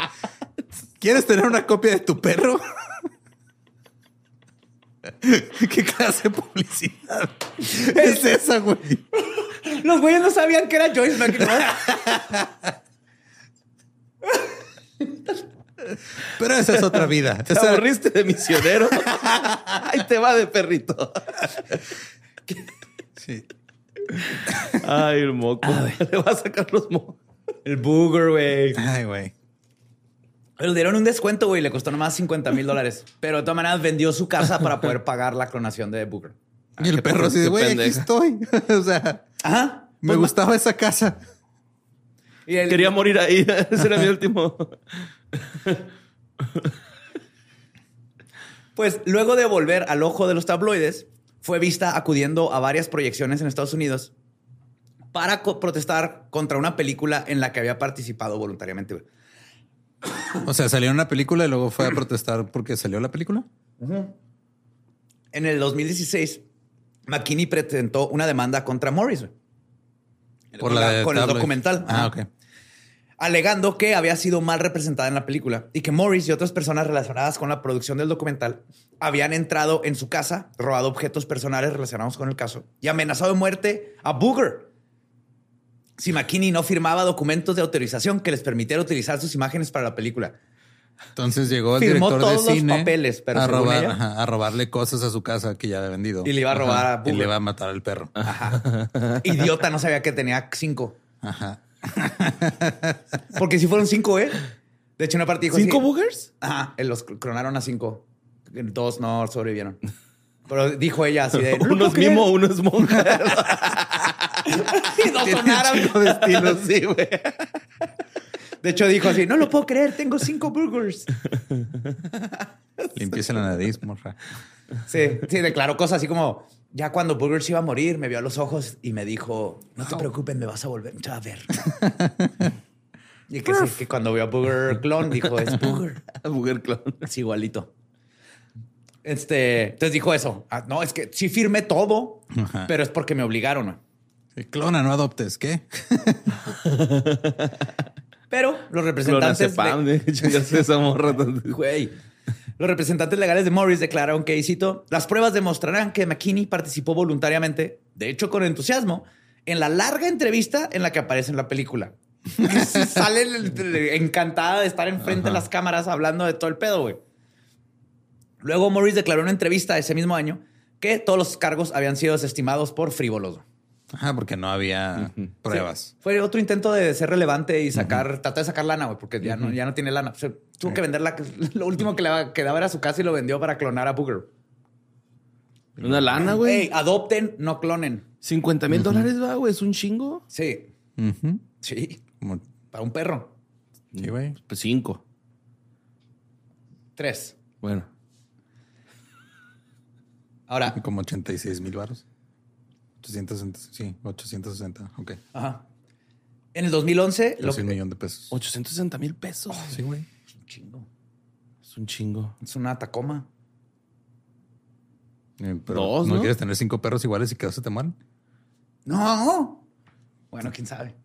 Speaker 1: ¿Quieres tener una copia de tu perro? ¿Qué clase de publicidad es esa, güey?
Speaker 3: Los güeyes no sabían que era Joyce McKinney.
Speaker 1: Pero esa es otra vida.
Speaker 2: ¿Te aburriste de misionero? Ahí te va de perrito.
Speaker 1: Sí.
Speaker 2: Ay, el moco. Le va a sacar los mocos.
Speaker 3: El booger, güey.
Speaker 1: Ay, güey.
Speaker 3: Le dieron un descuento, güey. Le costó nomás 50 mil dólares. Pero de todas maneras vendió su casa para poder pagar la clonación de Booger.
Speaker 1: Y el perro así de,
Speaker 2: qué
Speaker 1: güey, aquí estoy. o sea,
Speaker 3: Ajá.
Speaker 1: me
Speaker 3: Pues,
Speaker 1: gustaba esa casa.
Speaker 3: Y el-
Speaker 2: Quería morir ahí. Ese era mi último.
Speaker 3: Pues luego de volver al ojo de los tabloides, fue vista acudiendo a varias proyecciones en Estados Unidos para co- protestar contra una película en la que había participado voluntariamente.
Speaker 1: O sea, salió una película y luego fue a protestar porque salió la película.
Speaker 3: En el 2016, McKinney presentó una demanda contra Morris.
Speaker 1: Por
Speaker 3: con,
Speaker 1: la
Speaker 3: la-
Speaker 1: de
Speaker 3: con el documental.
Speaker 1: Ah,
Speaker 3: Ajá.
Speaker 1: ok.
Speaker 3: alegando que había sido mal representada en la película y que Morris y otras personas relacionadas con la producción del documental habían entrado en su casa, robado objetos personales relacionados con el caso y amenazado de muerte a Booger si McKinney no firmaba documentos de autorización que les permitiera utilizar sus imágenes para la película.
Speaker 1: Entonces llegó el
Speaker 3: Firmó
Speaker 1: director
Speaker 3: todos
Speaker 1: de
Speaker 3: los
Speaker 1: cine
Speaker 3: papeles, pero
Speaker 1: a,
Speaker 3: según
Speaker 1: robar,
Speaker 3: ella-
Speaker 1: ajá, a robarle cosas a su casa que ya había vendido.
Speaker 3: Y le iba a robar a
Speaker 1: Y le iba a matar al perro.
Speaker 3: Ajá. Idiota, no sabía que tenía cinco.
Speaker 1: Ajá.
Speaker 3: Porque si fueron cinco, ¿eh? De hecho, una parte dijo
Speaker 2: ¿Cinco
Speaker 3: así-
Speaker 2: boogers?
Speaker 3: Ajá, eh, los clonaron a cinco. Dos no sobrevivieron. Pero dijo ella así de... "No lo
Speaker 2: Uno es
Speaker 3: puedo creer".
Speaker 2: mimo, uno es monja.
Speaker 3: Y no sonaron.
Speaker 2: de estilo, sí, güey.
Speaker 3: De hecho, dijo así, no lo puedo creer, tengo cinco burgers.
Speaker 1: Limpiese la nariz, morra.
Speaker 3: Sí, sí, declaró cosas así como, ya cuando Burgers iba a morir, me vio a los ojos y me dijo, no te preocupes, me vas a volver a ver. y que sí, que cuando vio a Booger Clon, dijo, es Booger.
Speaker 2: Booger clon.
Speaker 3: Es igualito. Este, entonces dijo eso. Ah, no, es que sí firmé todo,
Speaker 1: Ajá.
Speaker 3: pero es porque me obligaron.
Speaker 1: Clona, no adoptes. ¿Qué?
Speaker 3: Pero los
Speaker 2: Clona
Speaker 3: representantes... Le-
Speaker 2: de esa morra.
Speaker 3: Güey. Los representantes legales de Morris declararon que, y cito, las pruebas demostrarán que McKinney participó voluntariamente, de hecho con entusiasmo, en la larga entrevista en la que aparece en la película. Sale encantada de estar enfrente de las cámaras hablando de todo el pedo, güey. Luego Morris declaró en una entrevista ese mismo año que todos los cargos habían sido desestimados por frívolos.
Speaker 1: Ajá, porque no había pruebas.
Speaker 3: Sí. Fue otro intento de ser relevante y sacar, tratar de sacar lana, güey, porque ya, no, ya no tiene lana. O sea, tuvo que vender la, lo último que le quedaba era su casa y lo vendió para clonar a Booger.
Speaker 2: Una lana,
Speaker 3: Ey,
Speaker 2: güey.
Speaker 3: adopten, no clonen.
Speaker 2: 50 mil dólares, va, güey. Es un chingo.
Speaker 3: Sí, sí,
Speaker 1: Como-
Speaker 3: para un perro.
Speaker 1: Sí, güey.
Speaker 2: Pues cinco.
Speaker 3: Tres.
Speaker 2: Bueno.
Speaker 3: Ahora,
Speaker 1: Como 86 mil baros. 860, sí, 860. Ok.
Speaker 3: ajá. En el 2011, lo
Speaker 1: Casi un millón de pesos.
Speaker 2: 860 mil pesos.
Speaker 1: Sí, güey.
Speaker 3: Es un chingo.
Speaker 2: Es un chingo.
Speaker 3: Es una Tacoma.
Speaker 1: Eh, pero
Speaker 2: Dos,
Speaker 1: ¿no,
Speaker 2: ¿no?
Speaker 1: quieres tener cinco perros iguales y que dos se te mueran?
Speaker 3: No. Bueno, quién sabe.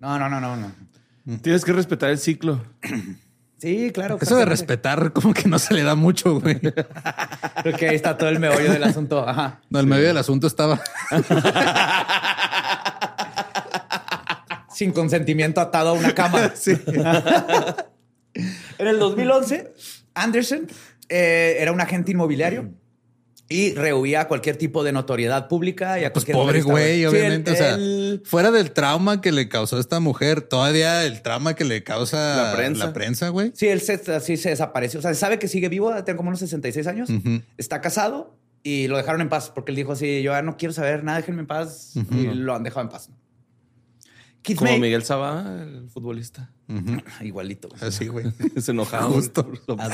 Speaker 3: No, no, no, no, no.
Speaker 2: Tienes que respetar el ciclo.
Speaker 3: Sí, claro.
Speaker 1: Eso de respetar como que no se le da mucho, güey.
Speaker 3: Creo que ahí está todo el meollo del asunto. Ajá.
Speaker 1: No, el medio del asunto estaba...
Speaker 3: Sin consentimiento atado a una cama.
Speaker 1: sí.
Speaker 3: En el 2011, Anderson eh, era un agente inmobiliario y rehuía cualquier tipo de notoriedad pública. Y a
Speaker 1: Pues
Speaker 3: cualquier
Speaker 1: pobre güey,
Speaker 3: Sí,
Speaker 1: obviamente.
Speaker 3: el-
Speaker 1: o sea,
Speaker 3: el-
Speaker 1: fuera del trauma que le causó esta mujer, todavía el trauma que le causa
Speaker 2: La prensa.
Speaker 1: la prensa, güey.
Speaker 3: sí, él se, así se desapareció. O sea, se sabe que sigue vivo, tiene como unos 66 años.
Speaker 1: Ujú.
Speaker 3: Está casado y lo dejaron en paz porque él dijo así: Yo ya no quiero saber nada, déjenme en paz. Y lo han dejado en paz. Keith
Speaker 2: Como
Speaker 3: May-
Speaker 2: Miguel Sabá, el futbolista.
Speaker 3: Igualito.
Speaker 1: Así, güey.
Speaker 2: Se enojaba.
Speaker 1: Justo.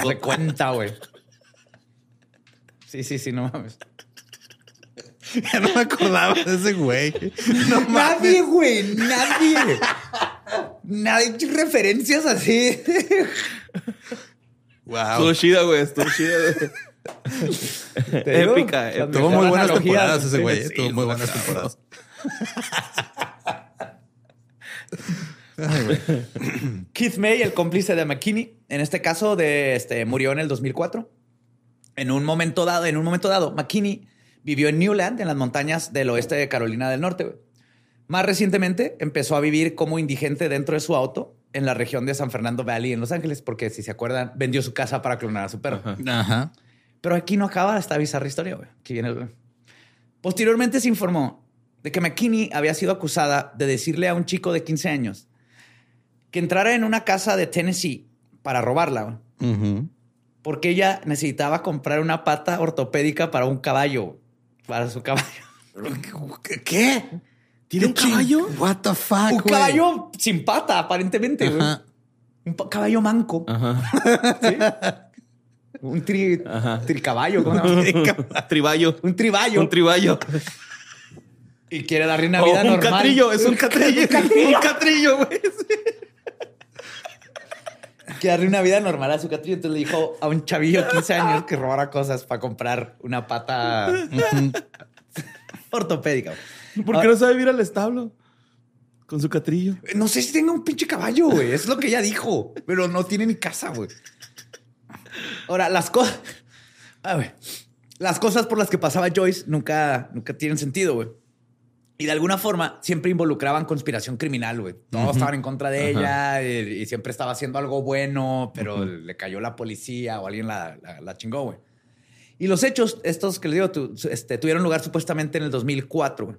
Speaker 3: de cuenta, güey. Sí, sí, sí, no mames.
Speaker 1: Ya no me acordaba de ese güey. No
Speaker 3: Nadie, güey, nadie. Nadie referencias así.
Speaker 1: Wow.
Speaker 2: Estuvo chida, güey. Estuvo chida. güey. Épica.
Speaker 1: Tuvo muy buenas
Speaker 3: analogías,
Speaker 1: temporadas ese güey.
Speaker 3: sí,
Speaker 1: Tuvo muy buenas temporadas.
Speaker 3: Keith May, el cómplice de McKinney, en este caso de, este, murió en el 2004. En un momento dado, en un momento dado, McKinney vivió en Newland, en las montañas del oeste de Carolina del Norte. Más recientemente empezó a vivir como indigente dentro de su auto en la región de San Fernando Valley en Los Ángeles, porque si se acuerdan, vendió su casa para clonar a su perro.
Speaker 1: Ajá.
Speaker 3: Pero aquí no acaba esta bizarra historia, güey. Aquí viene el... Posteriormente se informó de que McKinney había sido acusada de decirle a un chico de 15 años que entrara en una casa de Tennessee para robarla, porque ella necesitaba comprar una pata ortopédica para un caballo, para su caballo.
Speaker 1: ¿Qué?
Speaker 2: ¿Tiene un caballo?
Speaker 1: What the fuck,
Speaker 3: un
Speaker 1: güey?
Speaker 3: caballo sin pata, aparentemente, güey. Un caballo manco.
Speaker 2: Ajá.
Speaker 3: Un tri,
Speaker 2: Ajá.
Speaker 3: tricaballo. ¿cómo se llama?
Speaker 2: Triballo.
Speaker 3: un triballo.
Speaker 2: Un triballo.
Speaker 3: y quiere darle una vida
Speaker 2: un
Speaker 3: normal.
Speaker 2: catrillo, es un catrillo. Un catrillo, güey.
Speaker 3: Que darle una vida normal a su catrillo. Entonces le dijo a un chavillo de 15 años que robara cosas para comprar una pata ortopédica.
Speaker 2: ¿Por qué no sabe ir al establo? Con su catrillo.
Speaker 3: No sé si tenga un pinche caballo, güey. Es lo que ella dijo, pero no tiene ni casa, güey. Ahora, las cosas. A ver, las cosas por las que pasaba Joyce nunca, nunca tienen sentido, güey. Y de alguna forma siempre involucraban conspiración criminal, güey. Todos estaban en contra de ella y, y siempre estaba haciendo algo bueno, pero le cayó la policía o alguien la, la- la chingó, güey. Y los hechos, estos que les digo, tu- este, tuvieron lugar supuestamente en el 2004, güey.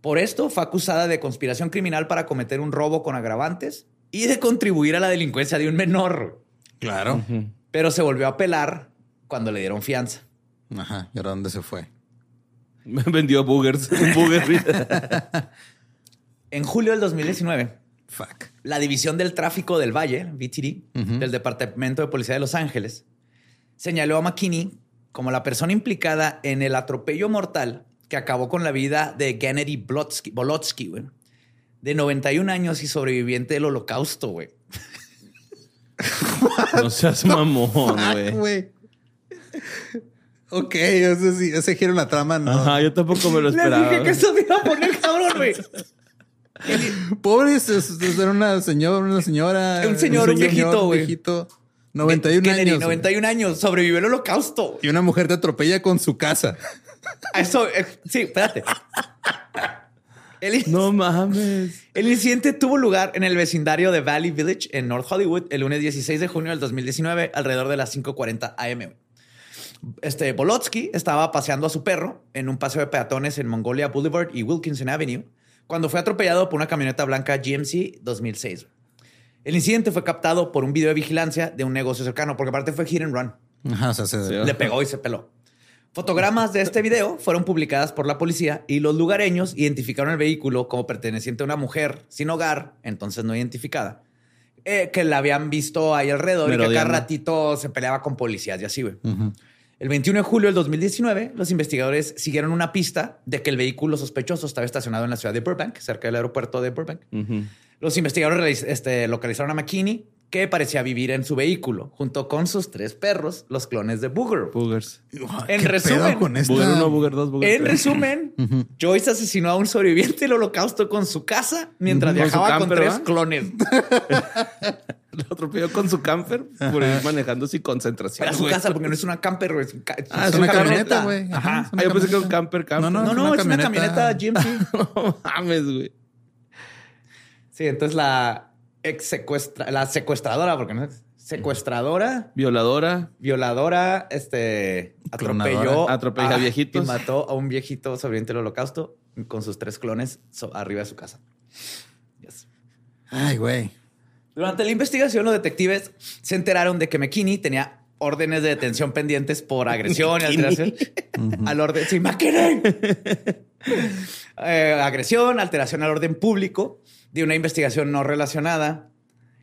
Speaker 3: Por esto fue acusada de conspiración criminal para cometer un robo con agravantes y de contribuir a la delincuencia de un menor.
Speaker 1: Claro.
Speaker 3: Pero se volvió a apelar cuando le dieron fianza.
Speaker 1: Ajá. ¿Y ahora dónde se fue?
Speaker 2: Me vendió boogers. Un booger.
Speaker 3: En julio del 2019,
Speaker 1: Fuck.
Speaker 3: la División del Tráfico del Valle,
Speaker 1: Ujú.
Speaker 3: del Departamento de Policía de Los Ángeles, señaló a McKinney como la persona implicada en el atropello mortal que acabó con la vida de Gennady Blotsky, Bolotsky, güey, de 91 años y sobreviviente del holocausto, güey.
Speaker 2: No seas mamón, güey.
Speaker 1: Ok, ese, sí, ese giro en la trama no.
Speaker 2: Ajá, yo tampoco me lo
Speaker 3: Les
Speaker 2: esperaba.
Speaker 3: dije que eso me iba a poner cabrón, güey.
Speaker 1: Pobre, era una señora, una señora.
Speaker 3: Un señor, un viejito, güey.
Speaker 1: viejito. 91
Speaker 3: Kennedy,
Speaker 1: años.
Speaker 3: 91 años, sobrevivió el holocausto.
Speaker 1: Y una mujer te atropella con su casa.
Speaker 3: Eso, eh, sí, espérate. El,
Speaker 2: No mames.
Speaker 3: el incidente tuvo lugar en el vecindario de Valley Village en North Hollywood el lunes 16 de junio del 2019, alrededor de las 5:40 AM. Este Bolotsky estaba paseando a su perro en un paseo de peatones en Mongolia Boulevard y Wilkinson Avenue cuando fue atropellado por una camioneta blanca GMC 2006. El incidente fue captado por un video de vigilancia de un negocio cercano, porque aparte fue hit and run.
Speaker 1: Ajá, o sea, se-
Speaker 2: Sí.
Speaker 3: Le pegó y se peló. Fotogramas de este video fueron publicadas por la policía y los lugareños identificaron el vehículo como perteneciente a una mujer sin hogar, entonces no identificada, eh, que la habían visto ahí alrededor y que cada ratito se peleaba con policías y así, güey. El 21 de julio del 2019, los investigadores siguieron una pista de que el vehículo sospechoso estaba estacionado en la ciudad de Burbank, cerca del aeropuerto de Burbank. Los investigadores este, localizaron a McKinney, que parecía vivir en su vehículo, junto con sus tres perros, los clones de Booger.
Speaker 2: Boogers.
Speaker 3: En
Speaker 1: ¿Qué
Speaker 3: resumen,
Speaker 1: pedo con esta?
Speaker 2: Booger 1, Booger 2, Booger
Speaker 3: En
Speaker 2: 3.
Speaker 3: resumen, Joyce asesinó a un sobreviviente del holocausto con su casa mientras viajaba con
Speaker 2: camper,
Speaker 3: tres clones.
Speaker 2: Lo atropelló con su camper por ir manejando sin concentración.
Speaker 3: Para su casa, porque no es una camper, güey, es, un ca-
Speaker 1: Ah, es una camioneta, güey. Ajá,
Speaker 2: Ah, yo pensé que era un camper, camper.
Speaker 1: No,
Speaker 3: No, no, es una camioneta GMC.
Speaker 2: No mames, güey.
Speaker 3: Sí, entonces la ex secuestra, la secuestradora, porque no es secuestradora,
Speaker 2: Violadora.
Speaker 3: violadora, este atropelló.
Speaker 2: Atropella a viejitos.
Speaker 3: y mató a un viejito sobreviviente del holocausto con sus tres clones so- arriba de su casa. Yes.
Speaker 1: Ay, güey.
Speaker 3: Durante la investigación, los detectives se enteraron de que McKinney tenía órdenes de detención pendientes por agresión y alteración. al orden. Sí, McKinney. Eh, agresión, alteración al orden público de una investigación no relacionada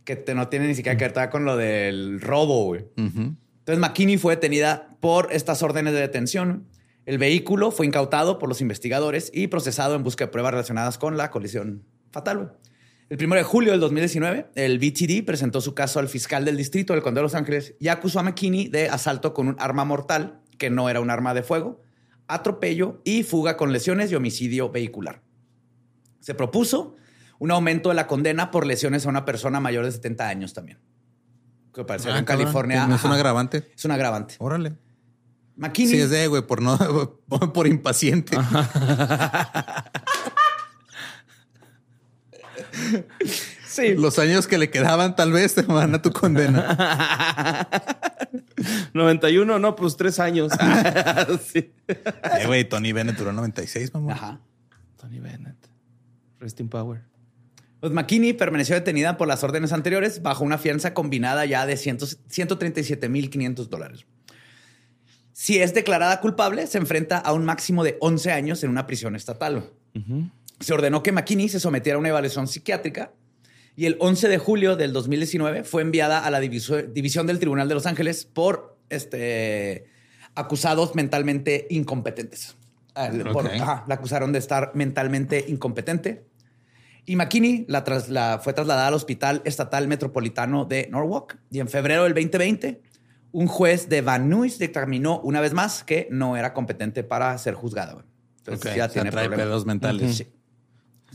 Speaker 3: que te- no tiene ni siquiera que ver con lo del robo, güey.
Speaker 1: Ujú.
Speaker 3: Entonces McKinney fue detenida por estas órdenes de detención. El vehículo fue incautado por los investigadores y procesado en busca de pruebas relacionadas con la colisión fatal. güey. El 1 de julio del 2019, el BTD presentó su caso al fiscal del distrito del Condado de Los Ángeles y acusó a McKinney de asalto con un arma mortal, que no era un arma de fuego, atropello y fuga con lesiones y homicidio vehicular. Se propuso un aumento de la condena por lesiones a una persona mayor de 70 años también. Que parece
Speaker 1: Ah,
Speaker 3: en
Speaker 1: cabrón,
Speaker 3: California.
Speaker 1: ¿no es un agravante?
Speaker 3: Es un agravante.
Speaker 1: Órale.
Speaker 3: McKinney.
Speaker 1: Sí, es de, güey, por no, por impaciente.
Speaker 3: Sí.
Speaker 1: Los años que le quedaban tal vez te van a tu condena.
Speaker 2: 91, no, pues tres años. sí.
Speaker 1: Eh, güey, Tony Bennett duró 96, mamá.
Speaker 3: Ajá.
Speaker 2: Tony Bennett. Rest in power.
Speaker 3: Pues McKinney permaneció detenida por las órdenes anteriores bajo una fianza combinada ya de 137.500 dólares. Si es declarada culpable, se enfrenta a un máximo de 11 años en una prisión estatal. Se ordenó que McKinney se sometiera a una evaluación psiquiátrica y el 11 de julio del 2019 fue enviada a la división del Tribunal de Los Ángeles por este, acusados mentalmente incompetentes. Ah, por-
Speaker 1: Ok.
Speaker 3: ajá, la acusaron de estar mentalmente incompetente. Y McKinney la tras- la- fue trasladada al Hospital Estatal Metropolitano de Norwalk. Y en febrero del 2020, un juez de Van Nuys determinó una vez más que no era competente para ser juzgada. Entonces ya
Speaker 1: o sea,
Speaker 3: tiene
Speaker 1: trae
Speaker 3: problemas.
Speaker 1: pedos mentales.
Speaker 3: Sí.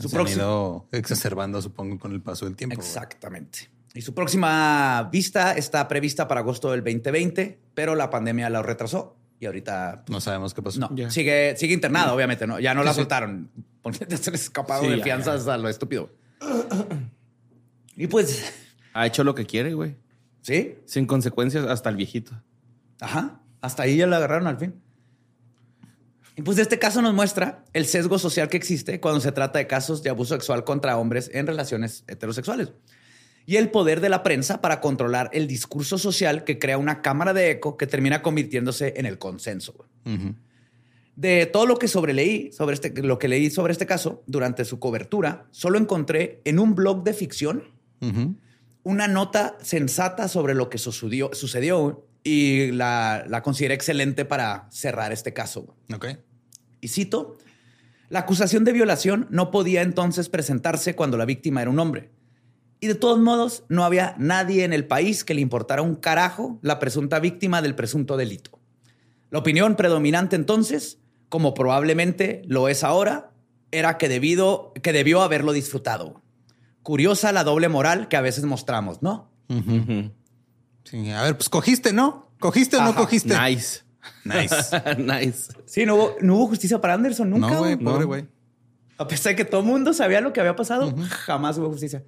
Speaker 3: Su
Speaker 1: Se han
Speaker 3: próximo-
Speaker 1: ido exacerbando, supongo, con el paso del tiempo.
Speaker 3: Exactamente. Y su próxima vista está prevista para agosto del 2020, pero la pandemia la retrasó y ahorita pues,
Speaker 1: No sabemos qué pasó.
Speaker 3: no, sigue, sigue internada, obviamente, ¿no? Ya no la
Speaker 1: Sí, sí.
Speaker 3: soltaron. Porque se les escapado
Speaker 2: Sí,
Speaker 3: de
Speaker 2: ya,
Speaker 3: fianzas a lo estúpido. y pues,
Speaker 2: Ha hecho lo que quiere, güey.
Speaker 3: sí,
Speaker 2: Sin consecuencias hasta el viejito.
Speaker 3: Ajá. Hasta ahí ya la agarraron al fin. Y pues este caso nos muestra el sesgo social que existe cuando se trata de casos de abuso sexual contra hombres en relaciones heterosexuales. Y el poder de la prensa para controlar el discurso social que crea una cámara de eco que termina convirtiéndose en el consenso. De todo lo que sobreleí, sobre este, lo que leí sobre este caso durante su cobertura, solo encontré en un blog de ficción una nota sensata sobre lo que sucedió, sucedió y la, la consideré excelente para cerrar este caso.
Speaker 1: Ok.
Speaker 3: Y cito, la acusación de violación no podía entonces presentarse cuando la víctima era un hombre. Y de todos modos, no había nadie en el país que le importara un carajo la presunta víctima del presunto delito. La opinión predominante entonces, como probablemente lo es ahora, era que, debido, que debió haberlo disfrutado. Curiosa la doble moral que a veces mostramos, ¿no?
Speaker 1: Sí, a ver, pues cogiste, ¿no? ¿Cogiste o no cogiste?
Speaker 2: Nice.
Speaker 1: Nice.
Speaker 2: nice.
Speaker 3: Sí, no hubo, no hubo justicia para Anderson nunca.
Speaker 1: no, güey,
Speaker 3: güey.
Speaker 1: pobre
Speaker 2: no.
Speaker 1: güey.
Speaker 3: A pesar de que todo el mundo sabía lo que había pasado, jamás hubo justicia.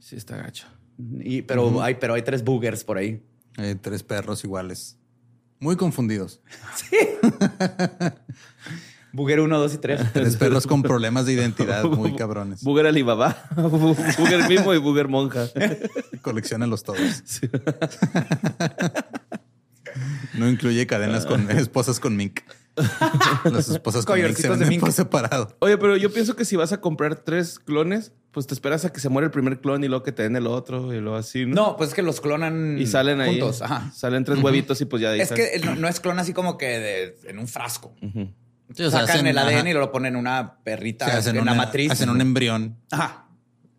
Speaker 2: Sí, está gacho.
Speaker 3: Y, pero, hay, pero hay tres boogers por ahí.
Speaker 1: Hay tres perros iguales. Muy confundidos.
Speaker 3: Booger 1, 2 y 3.
Speaker 1: Tres perros con problemas de identidad muy cabrones.
Speaker 2: Booger Alibaba, Booger Mimo y Booger Monja.
Speaker 1: Colecciónalos todos. No incluye cadenas con esposas con mink. Las esposas con mink se venden
Speaker 3: mink.
Speaker 1: por separado.
Speaker 2: Oye, pero yo pienso que si vas a comprar tres clones, pues te esperas a que se muera el primer clon y luego que te den el otro y luego así, ¿no?
Speaker 3: No, pues es que los clonan
Speaker 2: Y salen ahí.
Speaker 3: juntos. Ajá.
Speaker 2: Salen tres huevitos y pues ya de ahí
Speaker 3: Es
Speaker 2: sale.
Speaker 3: que no, no es clon así como que de- en un frasco.
Speaker 2: Ujú.
Speaker 1: Sí, o sea,
Speaker 3: Sacan
Speaker 1: hacen-
Speaker 3: el ADN
Speaker 1: ajá.
Speaker 3: y lo ponen en una perrita
Speaker 1: Sí,
Speaker 3: en
Speaker 1: una-
Speaker 3: la matriz.
Speaker 1: Hacen un embrión
Speaker 3: Ajá.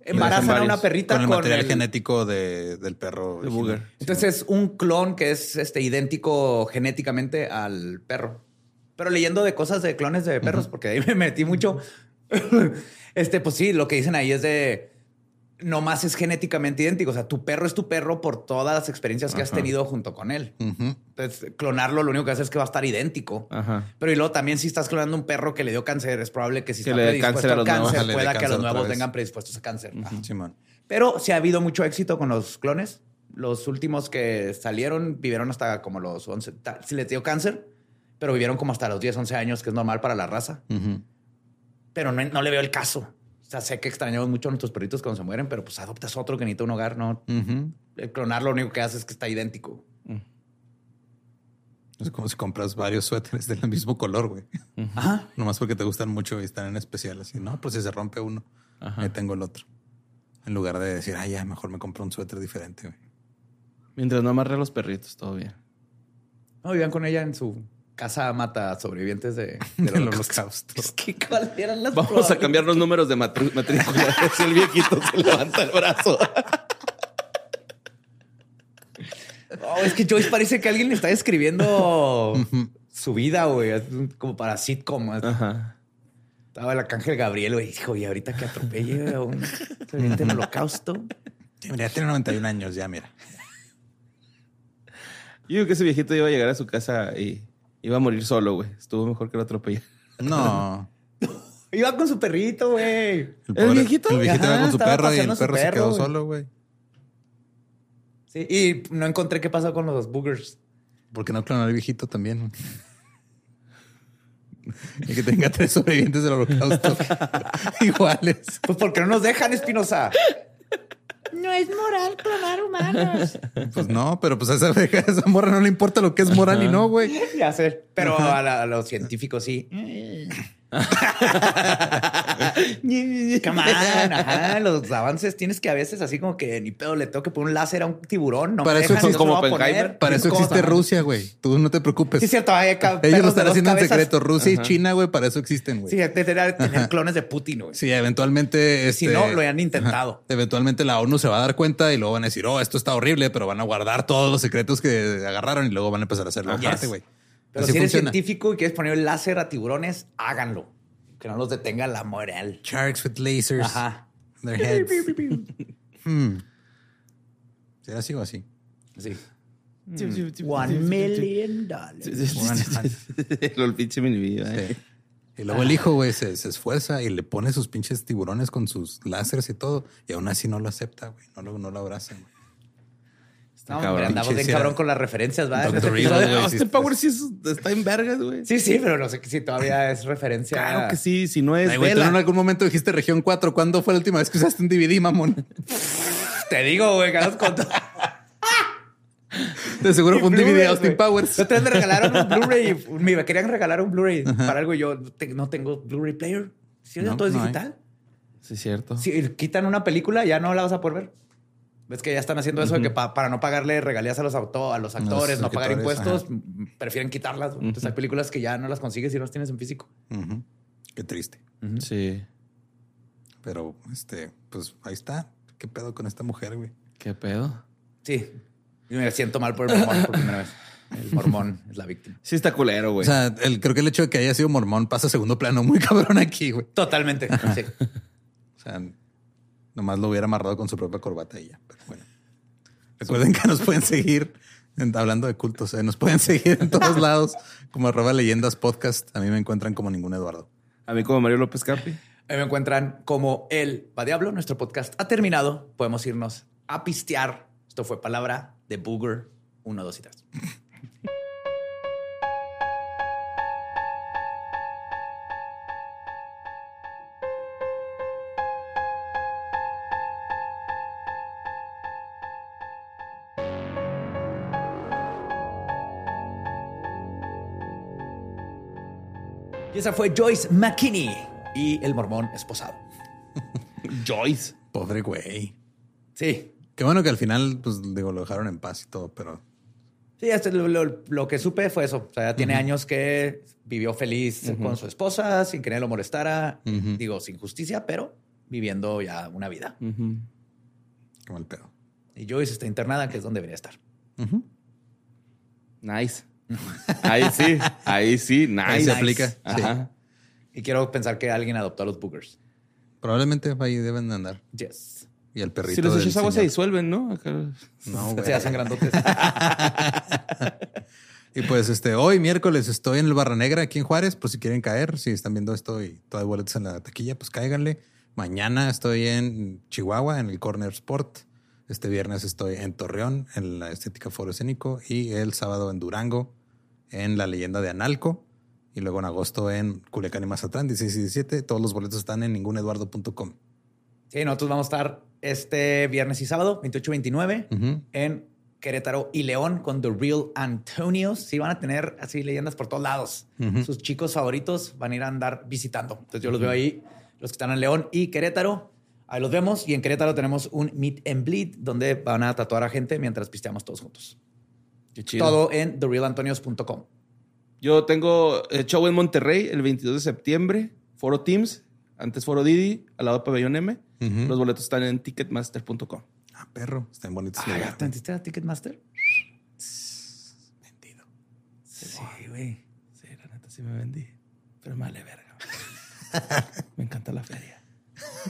Speaker 3: Embarazan a una perrita
Speaker 1: con el
Speaker 3: con,
Speaker 1: material
Speaker 3: el-
Speaker 1: genético de- del perro.
Speaker 2: De
Speaker 1: original.
Speaker 2: Booger.
Speaker 3: Entonces es un clon que es este idéntico genéticamente al perro. Pero leyendo de cosas de clones de perros, porque ahí me metí mucho. este, pues sí, lo que dicen ahí es de no más es genéticamente idéntico. O sea, tu perro es tu perro por todas las experiencias que has tenido junto con él. Entonces, clonarlo lo único que hace es que va a estar idéntico.
Speaker 2: Ajá.
Speaker 3: Pero y luego también si estás clonando un perro que le dio cáncer, es probable que si
Speaker 2: Que
Speaker 3: está
Speaker 2: le
Speaker 3: predispuesto
Speaker 2: cáncer a
Speaker 3: al
Speaker 2: los
Speaker 3: cáncer, pueda que a los nuevos tengan predispuestos a cáncer.
Speaker 1: Simón.
Speaker 3: Pero sí ha habido mucho éxito con los clones. Los últimos que salieron vivieron hasta como los 11. ta- Si les dio cáncer, pero vivieron como hasta los 10, 11 años, que es normal para la raza. Pero no, no le veo el caso. O sea, sé que extrañamos mucho a nuestros perritos cuando se mueren, pero pues adoptas otro que necesita un hogar. No, el clonar lo único que hace es que está idéntico.
Speaker 1: Es como si compras varios suéteres del mismo color, güey.
Speaker 3: Ajá.
Speaker 1: Nomás porque te gustan mucho y están en especial. Así, no, pues si se rompe uno,
Speaker 2: Ajá.
Speaker 1: ahí tengo el otro. En lugar de decir, ay, ya, mejor me compro un suéter diferente, güey.
Speaker 2: Mientras no amarre a los perritos, todo bien.
Speaker 3: No, vivían con ella en su casa mata sobrevivientes de, del
Speaker 1: Del
Speaker 3: holocausto.
Speaker 1: holocausto.
Speaker 3: Es que ¿cuáles eran las
Speaker 2: Vamos a cambiar los números de matrícula. si el viejito se levanta el brazo.
Speaker 3: Oh, es que Joyce parece que alguien le está escribiendo su vida, güey. Como para sitcom.
Speaker 2: Ajá.
Speaker 3: Estaba el arcángel Gabriel, güey. Dijo, y ahorita que atropelle a un sobreviviente del holocausto.
Speaker 1: Sí, mira, ya tiene 91 años ya, mira.
Speaker 2: Yo digo que ese viejito iba a llegar a su casa y iba a morir solo, güey. Estuvo mejor que lo atropellar.
Speaker 1: No.
Speaker 3: Iba con su perrito, güey.
Speaker 1: El,
Speaker 2: ¿El viejito?
Speaker 1: El viejito
Speaker 3: Ajá,
Speaker 1: iba con su perro y el perro, se quedó solo, güey.
Speaker 3: Sí, y no encontré qué pasó con los boogers.
Speaker 1: ¿Por qué no clonar al viejito también? y que tenga tres sobrevivientes del holocausto iguales.
Speaker 3: Pues porque no nos dejan, Espinosa.
Speaker 4: No es moral clonar humanos.
Speaker 1: Pues no, pero pues a esa, vieja, a esa morra no le importa lo que es moral y no, güey.
Speaker 3: ya sé. Pero a, la- a los científicos sí. Come on, ajá, los avances tienes que a veces así como que ni pedo le tengo que poner un láser a un tiburón. No
Speaker 1: Para
Speaker 3: me
Speaker 1: eso
Speaker 3: dejan,
Speaker 1: existe-
Speaker 2: como
Speaker 3: poner.
Speaker 1: Para eso
Speaker 3: ¿Cómo
Speaker 1: existe Rusia, güey. Tú no te preocupes.
Speaker 3: Sí, cierto. Hay
Speaker 1: Ellos lo están haciendo en
Speaker 3: cabezas.
Speaker 1: secreto. Rusia y China, güey, para eso existen, güey.
Speaker 3: Sí, tener, tener clones de Putin, güey.
Speaker 1: Sí, eventualmente.
Speaker 3: Si
Speaker 1: este,
Speaker 3: no, lo han intentado.
Speaker 1: Eventualmente la ONU se va a dar cuenta y luego van a decir, oh, esto está horrible, pero van a guardar todos los secretos que agarraron y luego van a empezar a hacerlo
Speaker 3: Ajá.
Speaker 1: aparte, güey.
Speaker 3: Pero
Speaker 1: Así
Speaker 3: si eres
Speaker 1: funciona.
Speaker 3: científico y quieres poner el láser a tiburones, háganlo. Que no los detenga la moral.
Speaker 1: Sharks with lasers.
Speaker 3: Ajá.
Speaker 1: Their heads. Hmm. ¿Será así o así?
Speaker 3: Sí. One million dollars.
Speaker 2: el pinche mini eh.
Speaker 1: Y luego el hijo, güey, se, se esfuerza y le pone sus pinches tiburones con sus láseres y todo. Y aún así no lo acepta, güey. No lo, no lo abraza, güey.
Speaker 3: No,
Speaker 2: cabrón.
Speaker 3: hombre, andamos bien cabrón con las referencias,
Speaker 1: Dr.
Speaker 3: este
Speaker 1: Evil,
Speaker 3: episodio.
Speaker 1: güey,
Speaker 2: No,
Speaker 1: sí,
Speaker 2: sí es- está en vergas, güey.
Speaker 3: Sí, sí, pero no sé si todavía es referencia.
Speaker 2: Claro que sí, si no es
Speaker 1: Ay, güey, tú en algún momento dijiste región 4. ¿Cuándo fue la última vez que usaste un DVD, mamón?
Speaker 3: Te digo, güey, que nos contó.
Speaker 1: De seguro fue un DVD de Austin. Powers.
Speaker 3: Vez me regalaron un Blu-ray. Me querían regalar un Blu-ray para algo y yo te- no tengo Blu-ray player. Si
Speaker 1: No,
Speaker 3: todo es
Speaker 1: no hay.
Speaker 3: digital.
Speaker 2: Sí, es cierto.
Speaker 3: Si quitan una película, ya no la vas a poder ver. Ves que ya están haciendo eso de que pa- para no pagarle regalías a los, auto- a los actores, no pagar impuestos, prefieren quitarlas. Entonces hay películas que ya no las consigues si no las tienes en físico.
Speaker 1: Qué triste.
Speaker 2: Sí.
Speaker 1: Pero, este, pues ahí está. ¿Qué pedo con esta mujer, güey?
Speaker 2: ¿Qué pedo?
Speaker 3: Sí. Y me siento mal por el mormón por primera vez. El mormón es la víctima.
Speaker 2: Sí está culero,
Speaker 1: O
Speaker 2: güey.
Speaker 1: sea, el, creo que el hecho de que haya sido mormón pasa a segundo plano muy cabrón aquí, güey.
Speaker 3: Totalmente. Sí.
Speaker 1: O sea, nomás lo hubiera amarrado con su propia corbata y ya. Pero bueno. Recuerden que nos pueden seguir en- hablando de cultos. eh, nos pueden seguir en todos lados como arroba leyendas podcast. A mí me encuentran como ningún Eduardo.
Speaker 2: A mí como Mario López Capi.
Speaker 3: Ahí me encuentran como el Va Diablo. Nuestro podcast ha terminado. Podemos irnos a pistear. Esto fue palabra de Booger 1, 2 y 3. Y esa fue Joyce McKinney y el mormón esposado.
Speaker 2: Joyce.
Speaker 1: Pobre güey.
Speaker 3: Sí,
Speaker 1: Qué bueno que al final, pues digo, lo dejaron en paz y todo, pero
Speaker 3: Sí, este, lo, lo- lo que supe fue eso. O sea, ya tiene años que vivió feliz con su esposa, sin que nadie lo molestara. Digo, sin justicia, pero viviendo ya una vida.
Speaker 1: Como el pedo.
Speaker 3: Y Joyce está internada, que es donde debería estar.
Speaker 2: Nice. Ahí sí, ahí sí, nice.
Speaker 1: Ahí se
Speaker 3: nice.
Speaker 1: aplica. sí.
Speaker 3: Y quiero pensar que alguien adoptó a los boogers.
Speaker 1: Probablemente ahí deben de andar.
Speaker 3: Yes.
Speaker 1: Y el perrito.
Speaker 2: Si
Speaker 1: del
Speaker 2: echas agua se disuelven, ¿no? Acá-
Speaker 1: No, güey.
Speaker 3: Se hacen grandotes.
Speaker 1: Y pues este, hoy miércoles estoy en el Barra Negra aquí en Juárez, por si quieren caer, si están viendo esto y todavía boletos en la taquilla, pues cáiganle. Mañana estoy en Chihuahua, en el Corner Sport. Este viernes estoy en Torreón, en la Estética Foro Escénico. Y el sábado en Durango, en la Leyenda de Analco. Y luego en agosto en Culiacán y Mazatlán, 16 y 17. Todos los boletos están en ninguneduardo.com.
Speaker 3: Sí, nosotros vamos a estar este viernes y sábado, 28 y 29,
Speaker 1: Ujú.
Speaker 3: en Querétaro y León con The Real Antonios. Sí, van a tener así leyendas por todos lados. Sus chicos favoritos van a ir a andar visitando. Entonces yo los veo ahí, los que están en León y Querétaro. Ahí los vemos. Y en Querétaro tenemos un Meet and Bleed donde van a tatuar a gente mientras pisteamos todos juntos.
Speaker 2: Qué chido.
Speaker 3: Todo en therealantonios.com.
Speaker 2: Yo tengo eh, show en Monterrey el 22 de septiembre. Foro Teams, antes Foro Didi, al lado de Pabellón M. Los boletos están en ticketmaster.com.
Speaker 1: Ah, perro. Están bonitos.
Speaker 3: Ah,
Speaker 1: lugar,
Speaker 3: ¿ya ¿Te metiste a Ticketmaster?
Speaker 1: Vendido.
Speaker 3: Sí, güey.
Speaker 2: Sí, la neta sí me vendí. Pero me vale verga. Me encanta la feria.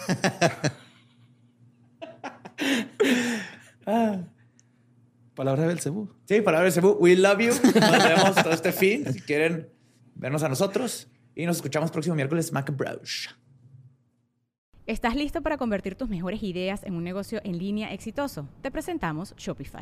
Speaker 2: ah. Palabra de Belcebú.
Speaker 3: Sí, palabra de Cebu. We love you. Nos vemos todo este fin. Si quieren vernos a nosotros. Y nos escuchamos próximo miércoles, Mac Bros.
Speaker 4: ¿Estás listo para convertir tus mejores ideas en un negocio en línea exitoso? Te presentamos Shopify.